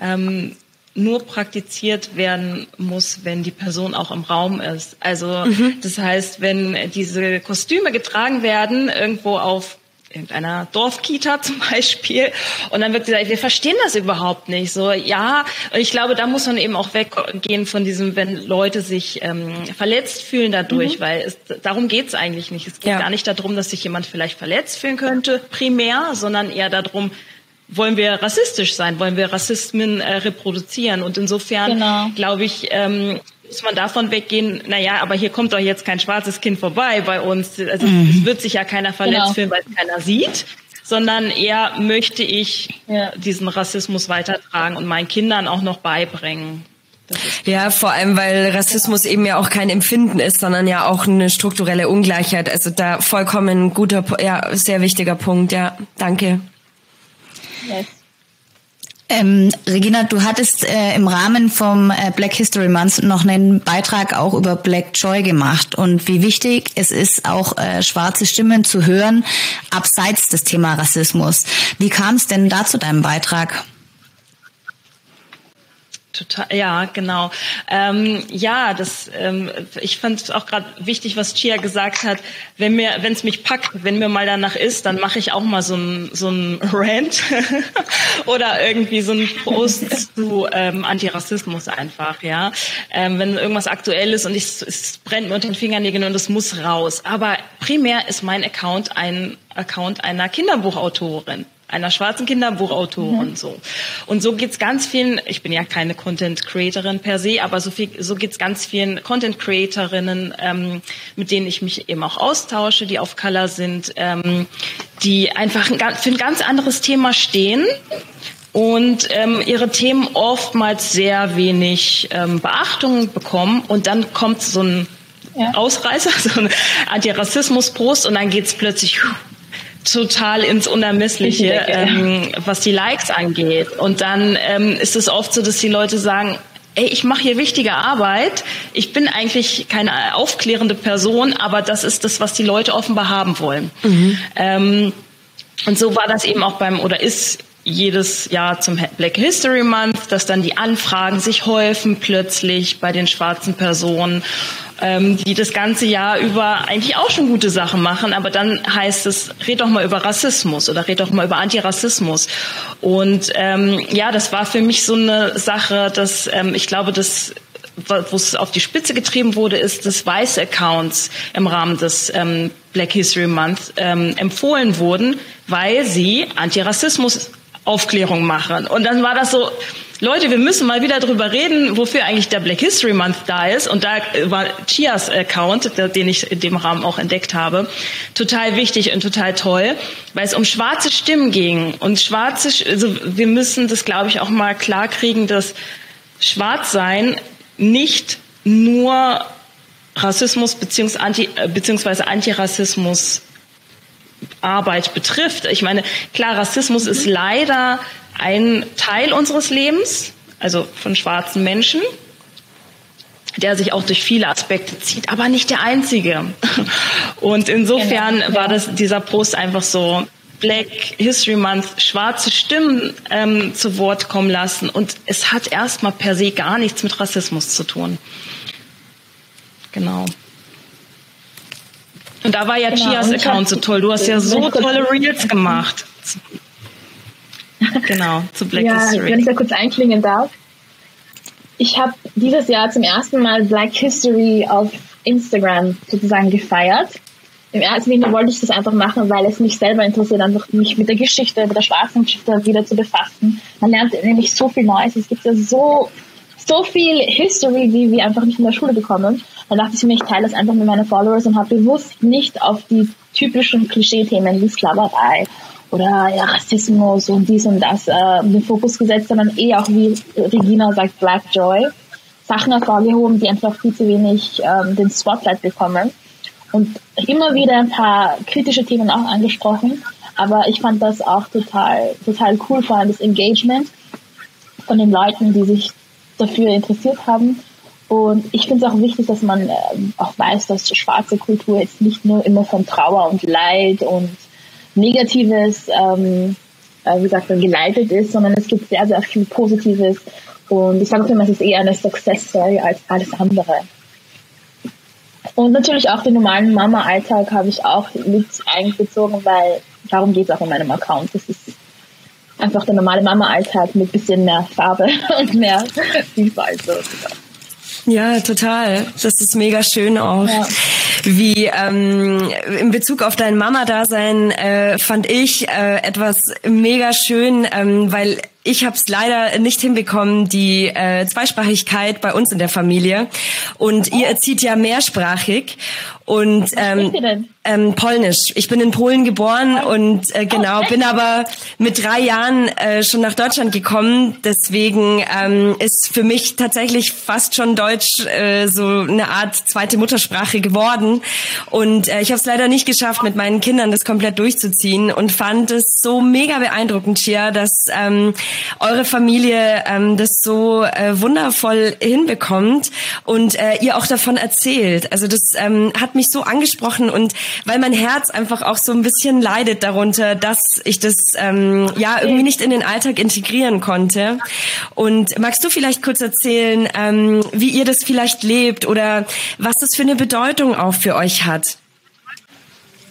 ähm, nur praktiziert werden muss, wenn die Person auch im Raum ist. Also mhm. das heißt, wenn diese Kostüme getragen werden, irgendwo auf irgendeiner Dorfkita zum Beispiel. Und dann wird gesagt, wir verstehen das überhaupt nicht. So, ja, und ich glaube, da muss man eben auch weggehen von diesem, wenn Leute sich ähm, verletzt fühlen dadurch, mhm. weil es, darum geht's eigentlich nicht. Es geht ja. gar nicht darum, dass sich jemand vielleicht verletzt fühlen könnte, primär, sondern eher darum, wollen wir rassistisch sein, wollen wir Rassismen äh, reproduzieren. Und insofern, genau. glaube ich, ähm, muss man davon weggehen, naja, aber hier kommt doch jetzt kein schwarzes Kind vorbei bei uns. Also mhm. es wird sich ja keiner verletzt genau. fühlen, weil es keiner sieht, sondern eher möchte ich ja. diesen Rassismus weitertragen und meinen Kindern auch noch beibringen.
Ja, vor allem, weil Rassismus eben ja auch kein Empfinden ist, sondern ja auch eine strukturelle Ungleichheit. Also da vollkommen guter, ja, sehr wichtiger Punkt. Ja, danke.
Yes. Ähm, Regina, du hattest äh, im Rahmen vom äh, Black History Month noch einen Beitrag auch über Black Joy gemacht und wie wichtig es ist, auch äh, schwarze Stimmen zu hören, abseits des Thema Rassismus. Wie kam es denn da zu deinem Beitrag?
Total, ja, genau. Ähm, ja, das, ähm, ich fand es auch gerade wichtig, was Chia gesagt hat. Wenn mir, wenn es mich packt, wenn mir mal danach ist, dann mache ich auch mal so ein so ein Rant oder irgendwie so ein Post zu ähm, Antirassismus einfach, ja. Ähm, wenn irgendwas aktuell ist und ich, es brennt mir unter den Fingernägeln und es muss raus. Aber primär ist mein Account ein Account einer Kinderbuchautorin einer schwarzen Kinderbuchautorin mhm. so. Und so geht's ganz vielen, ich bin ja keine Content Creatorin per se, aber so, viel, so geht's ganz vielen Content Creatorinnen, ähm, mit denen ich mich eben auch austausche, die auf Color sind, ähm, die einfach ein, für ein ganz anderes Thema stehen und ähm, ihre Themen oftmals sehr wenig ähm, Beachtung bekommen und dann kommt so ein ja. Ausreißer, so ein Antirassismus-Post und dann geht's plötzlich total ins Unermessliche, ähm, was die Likes angeht. Und dann ähm, ist es oft so, dass die Leute sagen, ey, ich mache hier wichtige Arbeit. Ich bin eigentlich keine aufklärende Person, aber das ist das, was die Leute offenbar haben wollen. Mhm. Ähm, und so war das eben auch beim, oder ist jedes Jahr zum Black History Month, dass dann die Anfragen sich häufen plötzlich bei den schwarzen Personen ähm, die das ganze Jahr über eigentlich auch schon gute Sachen machen, aber dann heißt es, red doch mal über Rassismus oder red doch mal über Antirassismus. Und ähm, ja, das war für mich so eine Sache, dass ähm, ich glaube, dass wo es auf die Spitze getrieben wurde, ist, dass weiße Accounts im Rahmen des ähm, Black History Month ähm, empfohlen wurden, weil sie Antirassismus Aufklärung machen. Und dann war das so, Leute, wir müssen mal wieder darüber reden, wofür eigentlich der Black History Month da ist. Und da war Chias Account, den ich in dem Rahmen auch entdeckt habe, total wichtig und total toll, weil es um schwarze Stimmen ging. Und schwarze, also wir müssen das, glaube ich, auch mal klar kriegen, dass Schwarzsein nicht nur Rassismus äh, beziehungsweise Antirassismus Arbeit betrifft. Ich meine, klar, Rassismus ist leider ein Teil unseres Lebens, also von schwarzen Menschen, der sich auch durch viele Aspekte zieht, aber nicht der einzige. Und insofern genau, war das dieser Post einfach so Black History Month schwarze Stimmen ähm, zu Wort kommen lassen und es hat erstmal per se gar nichts mit Rassismus zu tun. Genau. Und da war ja genau. Chias Account so toll. Du hast ja so tolle Reels gemacht. Genau, zu Black
ja,
History.
Wenn ich da kurz einklingen darf. Ich habe dieses Jahr zum ersten Mal Black History auf Instagram sozusagen gefeiert. Im ersten Linie wollte ich das einfach machen, weil es mich selber interessiert, einfach mich mit der Geschichte, mit der schwarzen Geschichte wieder zu befassen. Man lernt nämlich so viel Neues. Es gibt ja so, so viel History, die wir einfach nicht in der Schule bekommen. Dann dachte ich mir, ich teile das einfach mit meinen Followers und habe bewusst nicht auf die typischen Klischee-Themen wie Sklaverei oder ja, Rassismus und dies und das äh, den Fokus gesetzt, sondern eher auch, wie Regina sagt, Black Joy. Sachen hervorgehoben, die einfach viel zu wenig ähm, den Spotlight bekommen. Und immer wieder ein paar kritische Themen auch angesprochen. Aber ich fand das auch total, total cool, vor allem das Engagement von den Leuten, die sich dafür interessiert haben. Und ich finde es auch wichtig, dass man äh, auch weiß, dass schwarze Kultur jetzt nicht nur immer von Trauer und Leid und Negatives, ähm, äh, wie gesagt, geleitet ist, sondern es gibt sehr, sehr viel Positives. Und ich sage immer, es ist eher eine Success Story als alles andere. Und natürlich auch den normalen Mama-Alltag habe ich auch mit eingezogen, weil darum geht es auch in meinem Account. Das ist einfach der normale Mama-Alltag mit bisschen mehr Farbe und mehr Vielfalt sozusagen.
Ja, total. Das ist mega schön auch. Ja. Wie ähm, in Bezug auf dein Mama-Dasein äh, fand ich äh, etwas mega schön, ähm, weil ich habe es leider nicht hinbekommen, die äh, Zweisprachigkeit bei uns in der Familie. Und ihr erzieht ja mehrsprachig. Und ähm, Ähm, Polnisch. Ich bin in Polen geboren und äh, genau bin aber mit drei Jahren äh, schon nach Deutschland gekommen. Deswegen ähm, ist für mich tatsächlich fast schon Deutsch äh, so eine Art zweite Muttersprache geworden. Und äh, ich habe es leider nicht geschafft, mit meinen Kindern das komplett durchzuziehen und fand es so mega beeindruckend, Chia, dass ähm, eure Familie ähm, das so äh, wundervoll hinbekommt und äh, ihr auch davon erzählt. Also das ähm, hat mich so angesprochen und weil mein Herz einfach auch so ein bisschen leidet darunter, dass ich das ähm, ja irgendwie nicht in den Alltag integrieren konnte. Und magst du vielleicht kurz erzählen, ähm, wie ihr das vielleicht lebt oder was das für eine Bedeutung auch für euch hat?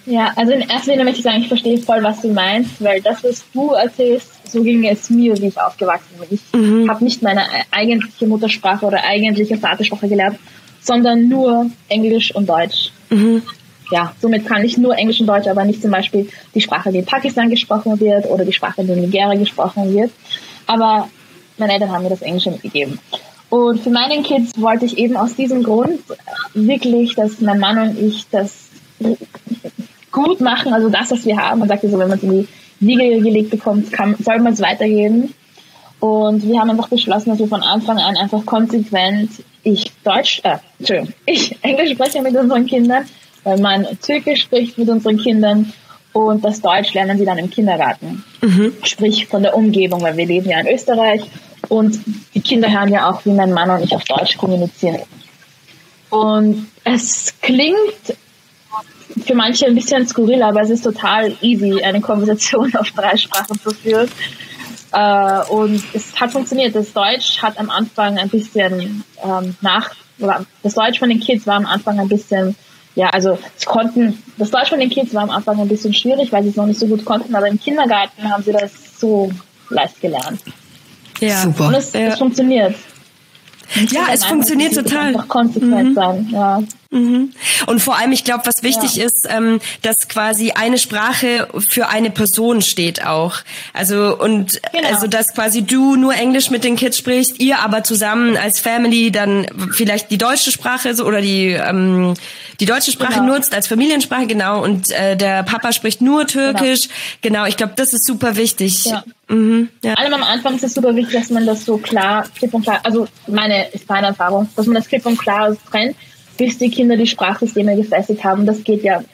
Ja, also in erster Linie möchte ich sagen, ich verstehe voll, was du meinst, weil das, was du erzählst, so ging es mir, wie ich aufgewachsen bin. Ich mhm. habe nicht meine eigentliche Muttersprache oder eigentliche Vatersprache gelernt, sondern nur Englisch und Deutsch. Mhm ja, somit kann ich nur Englisch und Deutsch, aber nicht zum Beispiel die Sprache, die in Pakistan gesprochen wird oder die Sprache, die in Nigeria gesprochen wird. Aber meine Eltern haben mir das Englische mitgegeben. Und für meine Kids wollte ich eben aus diesem Grund wirklich, dass mein Mann und ich das gut machen, also das, was wir haben. Man sagt ja so, wenn man es in die Wiege gelegt bekommt, kann, soll man es weitergeben. Und wir haben einfach beschlossen, dass wir von Anfang an einfach konsequent ich Deutsch, äh, Entschuldigung, ich Englisch spreche mit unseren Kindern weil man Türkisch spricht mit unseren Kindern und das Deutsch lernen sie dann im Kindergarten. Mhm. Sprich von der Umgebung, weil wir leben ja in Österreich und die Kinder hören ja auch, wie mein Mann und ich auf Deutsch kommunizieren. Und es klingt für manche ein bisschen skurril, aber es ist total easy, eine Konversation auf drei Sprachen zu führen. Äh, und es hat funktioniert. Das Deutsch hat am Anfang ein bisschen ähm, nach, oder das Deutsch von den Kids war am Anfang ein bisschen ja, also sie konnten, das Deutsch von den Kids war am Anfang ein bisschen schwierig, weil sie es noch nicht so gut konnten, aber im Kindergarten haben sie das so leicht gelernt.
Ja,
super. Und es, ja. es funktioniert.
Ja, es funktioniert total.
Einfach konsequent mhm. sein, ja.
Mhm. Und vor allem, ich glaube, was wichtig ja. ist, ähm, dass quasi eine Sprache für eine Person steht auch. Also und genau. also dass quasi du nur Englisch mit den Kids sprichst, ihr aber zusammen als Family dann vielleicht die deutsche Sprache so, oder die ähm, die deutsche Sprache genau. nutzt als Familiensprache genau und äh, der Papa spricht nur Türkisch. Genau, genau ich glaube, das ist super wichtig.
Ja. Mhm, ja. Allem am Anfang ist es super wichtig, dass man das so klar, klipp und klar, also meine ist meine Erfahrung, dass man das klipp und klar trennt bis die Kinder die Sprachsysteme gefestigt haben. Das geht ja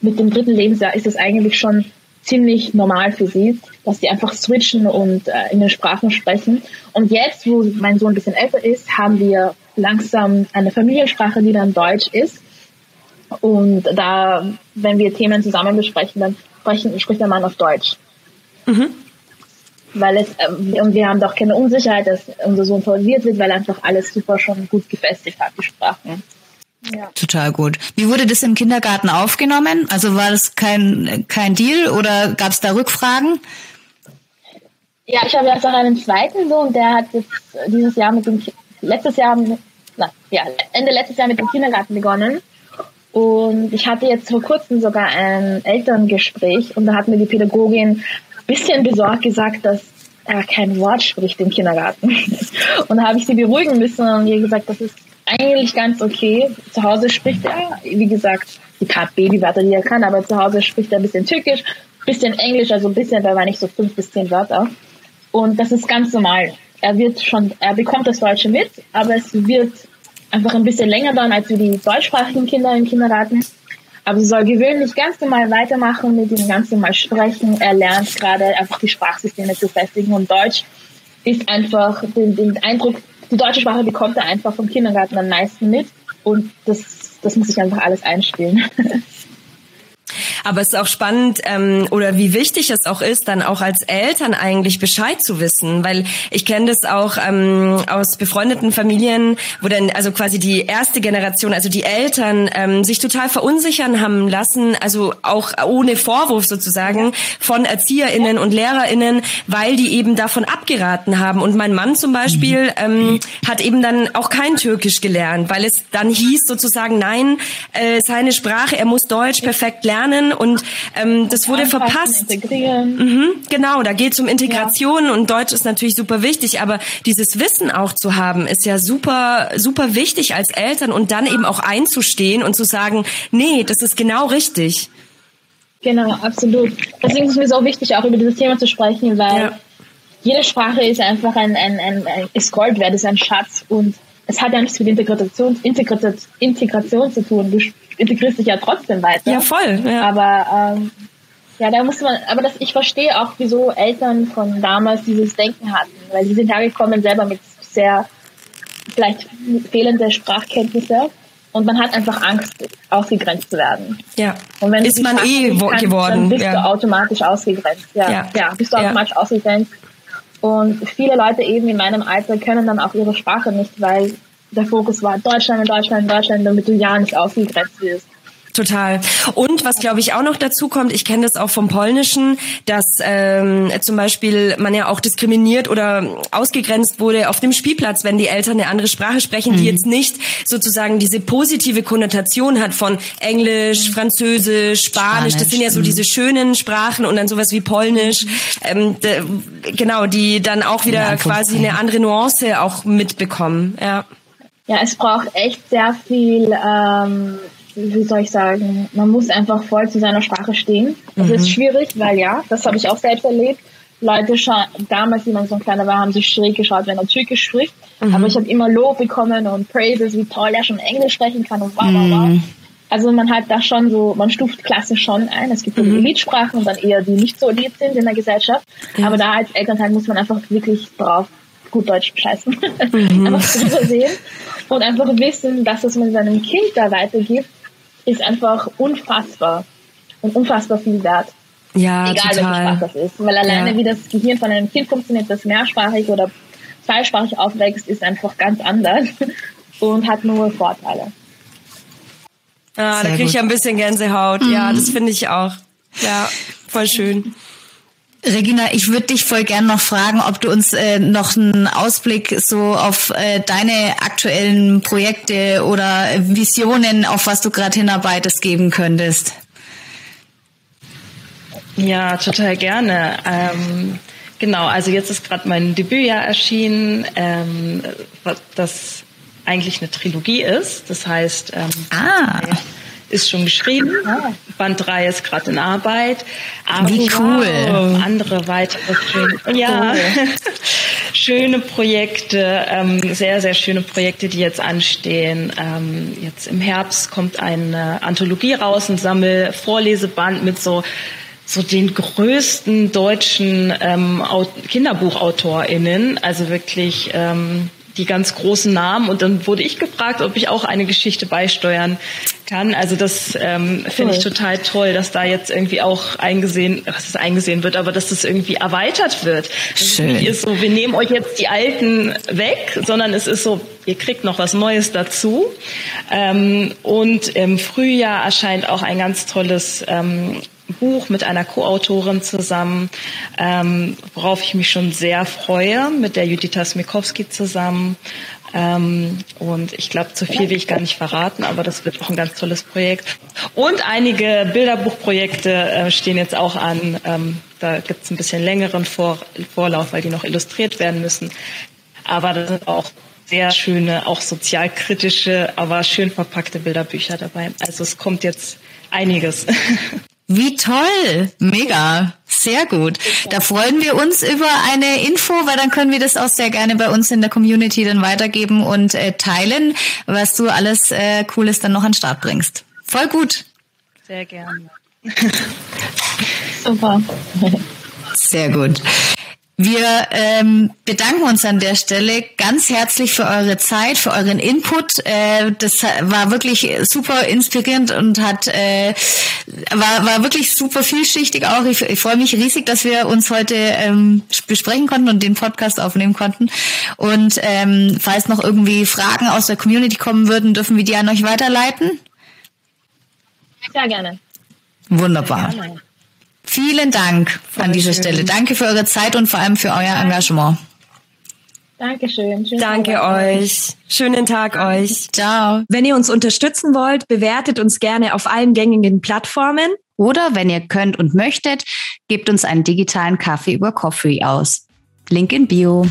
mit dem dritten Lebensjahr ist es eigentlich schon ziemlich normal für sie, dass sie einfach switchen und äh, in den Sprachen sprechen. Und jetzt, wo mein Sohn ein bisschen älter ist, haben wir langsam eine Familiensprache, die dann Deutsch ist. Und da, wenn wir Themen zusammen besprechen, dann sprechen, spricht der Mann auf Deutsch. Mhm. Weil es, äh, und wir haben doch keine Unsicherheit, dass unser Sohn verwirrt wird, weil einfach alles super schon gut gefestigt hat, die Sprachen.
Ja. Total gut. Wie wurde das im Kindergarten aufgenommen? Also war das kein, kein Deal oder gab es da Rückfragen?
Ja, ich habe jetzt auch einen zweiten Sohn, der hat jetzt dieses Jahr mit dem, letztes Jahr, na, ja, Ende letztes Jahr mit dem Kindergarten begonnen. Und ich hatte jetzt vor kurzem sogar ein Elterngespräch und da hat mir die Pädagogin ein bisschen besorgt gesagt, dass er kein Wort spricht im Kindergarten. Und da habe ich sie beruhigen müssen und ihr gesagt, das ist eigentlich ganz okay. Zu Hause spricht er, wie gesagt, die paar Babywörter, die er kann, aber zu Hause spricht er ein bisschen Türkisch, ein bisschen Englisch, also ein bisschen, da war nicht so fünf bis zehn Wörter. Und das ist ganz normal. Er wird schon, er bekommt das Deutsche mit, aber es wird einfach ein bisschen länger dauern als für die deutschsprachigen Kinder im Kindergarten. Aber sie soll gewöhnlich ganz normal weitermachen, mit ihm ganz normal sprechen. Er lernt gerade einfach die Sprachsysteme zu festigen und Deutsch ist einfach den, den Eindruck die deutsche Sprache bekommt er einfach vom Kindergarten am meisten mit und das, das muss ich einfach alles einspielen.
Aber es ist auch spannend ähm, oder wie wichtig es auch ist, dann auch als Eltern eigentlich Bescheid zu wissen, weil ich kenne das auch ähm, aus befreundeten Familien, wo dann also quasi die erste Generation, also die Eltern ähm, sich total verunsichern haben lassen, also auch ohne Vorwurf sozusagen von ErzieherInnen und LehrerInnen, weil die eben davon abgeraten haben. Und mein Mann zum Beispiel ähm, hat eben dann auch kein Türkisch gelernt, weil es dann hieß sozusagen, nein, äh, seine Sprache, er muss Deutsch perfekt lernen und ähm, das wurde
Anpassen,
verpasst.
Integrieren.
Mhm, genau, da geht es um Integration und Deutsch ist natürlich super wichtig, aber dieses Wissen auch zu haben, ist ja super, super wichtig als Eltern und dann eben auch einzustehen und zu sagen, nee, das ist genau richtig.
Genau, absolut. Deswegen ist es mir so wichtig, auch über dieses Thema zu sprechen, weil
Ja.
jede Sprache ist einfach ein, ein, ein, ein ist Gold wert, ist ein Schatz und es hat ja nichts mit Integration, Integration, Integration zu tun. Du integrierst dich ja trotzdem weiter.
Ja, voll. Ja.
Aber ähm, ja, da muss man, aber das, ich verstehe auch, wieso Eltern von damals dieses Denken hatten, weil sie sind hergekommen selber mit sehr vielleicht fehlende Sprachkenntnisse und man hat einfach Angst, ausgegrenzt zu werden.
ja.
Und wenn
Ist man eh
kannst,
geworden.
Dann bist
ja.
du automatisch ausgegrenzt. Ja,
Ja.
ja. bist du
Ja.
automatisch ausgegrenzt. Und viele Leute eben in meinem Alter können dann auch ihre Sprache nicht, weil der Fokus war Deutschland, Deutschland, Deutschland, damit du ja nicht ausgegrenzt wirst.
Total. Und was glaube ich auch noch dazu kommt, ich kenne das auch vom Polnischen, dass ähm, zum Beispiel man ja auch diskriminiert oder ausgegrenzt wurde auf dem Spielplatz, wenn die Eltern eine andere Sprache sprechen, die jetzt nicht sozusagen diese positive Konnotation hat von Englisch, Französisch, Spanisch. Das
Spanisch,
sind ja so diese schönen Sprachen und dann sowas wie Polnisch. Ähm, de, genau, die dann auch wieder quasi eine andere Nuance auch mitbekommen. Ja.
Ja, es braucht echt sehr viel, ähm, wie soll ich sagen, man muss einfach voll zu seiner Sprache stehen. Das ist schwierig, weil ja, das habe ich auch selbst erlebt. Leute scha damals, wie man so ein kleiner war, haben sich schräg geschaut, wenn er Türkisch spricht. Aber ich habe immer Lob bekommen und Praises, wie toll er schon Englisch sprechen kann und wow, wow, wow. Also man hat da schon so, man stuft Klasse schon ein. Es gibt so die Elite-Sprachen und dann eher die nicht so elite sind in der Gesellschaft. Aber da als Elternteil muss man einfach wirklich drauf gut Deutsch scheißen. einfach drüber sehen und einfach wissen, dass es man seinem Kind da weitergibt, ist einfach unfassbar und unfassbar viel wert.
Ja,
Egal welche
total.
Sprache das ist. Weil alleine
Ja.
wie das Gehirn von einem Kind funktioniert, das mehrsprachig oder zweisprachig aufwächst, ist einfach ganz anders und hat nur Vorteile.
Ah, da
Sehr
kriege ich ja ein bisschen Gänsehaut. Ja, das finde ich auch. Ja, voll schön.
Regina, ich würde dich voll gern noch fragen, ob du uns äh, noch einen Ausblick so auf äh, deine aktuellen Projekte oder Visionen, auf was du gerade hinarbeitest, geben könntest.
Ja, total gerne. Ähm, genau, also jetzt ist gerade mein Debütjahr erschienen, ähm, das eigentlich eine Trilogie ist. Das heißt, ähm,
Ah.
Ist schon geschrieben. Band 3 ist gerade in Arbeit. Aber
Wie cool.
wow, andere weitere schöne, ja, schöne Projekte, ähm, sehr, sehr schöne Projekte, die jetzt anstehen. Ähm, jetzt im Herbst kommt eine Anthologie raus, ein Sammel-Vorleseband mit so so den größten deutschen ähm, Au- KinderbuchautorInnen, also wirklich ähm, die ganz großen Namen. Und dann wurde ich gefragt, ob ich auch eine Geschichte beisteuern kann. Also das ähm, finde ich
Cool.
total toll, dass da jetzt irgendwie auch eingesehen, was es eingesehen wird, aber dass das irgendwie erweitert wird. Dass es
Schön.
nicht ist so, wir nehmen euch jetzt die Alten weg, sondern es ist so, ihr kriegt noch was Neues dazu. Ähm, und im Frühjahr erscheint auch ein ganz tolles ähm, Buch mit einer Co-Autorin zusammen, ähm, worauf ich mich schon sehr freue, mit der Judita Smikowski zusammen. Ähm, und ich glaube, zu viel will ich gar nicht verraten, aber das wird auch ein ganz tolles Projekt. Und einige Bilderbuchprojekte äh, stehen jetzt auch an. Ähm, da gibt es ein bisschen längeren Vor Vorlauf, weil die noch illustriert werden müssen. Aber da sind auch sehr schöne, auch sozialkritische, aber schön verpackte Bilderbücher dabei. Also es kommt jetzt einiges.
Wie toll! Mega! Sehr gut. Da freuen wir uns über eine Info, weil dann können wir das auch sehr gerne bei uns in der Community dann weitergeben und äh, teilen, was du alles äh, Cooles dann noch an den Start bringst. Voll gut.
Sehr gerne.
Super.
Sehr gut. Wir ähm, bedanken uns an der Stelle ganz herzlich für eure Zeit, für euren Input. Äh, das war wirklich super inspirierend und hat äh, war, war wirklich super vielschichtig auch. Ich, ich freue mich riesig, dass wir uns heute ähm, besprechen konnten und den Podcast aufnehmen konnten. Und ähm, falls noch irgendwie Fragen aus der Community kommen würden, dürfen wir die an euch weiterleiten.
Sehr gerne.
Wunderbar. Vielen Dank an dieser
schön.
Stelle. Danke für eure Zeit und vor allem für euer Engagement.
Dankeschön. Schönen
Danke
Tag.
euch. Schönen Tag euch.
Ciao.
Wenn ihr uns unterstützen wollt, bewertet uns gerne auf allen gängigen Plattformen
Oder wenn ihr könnt und möchtet, gebt uns einen digitalen Kaffee über Coffee aus. Link in Bio.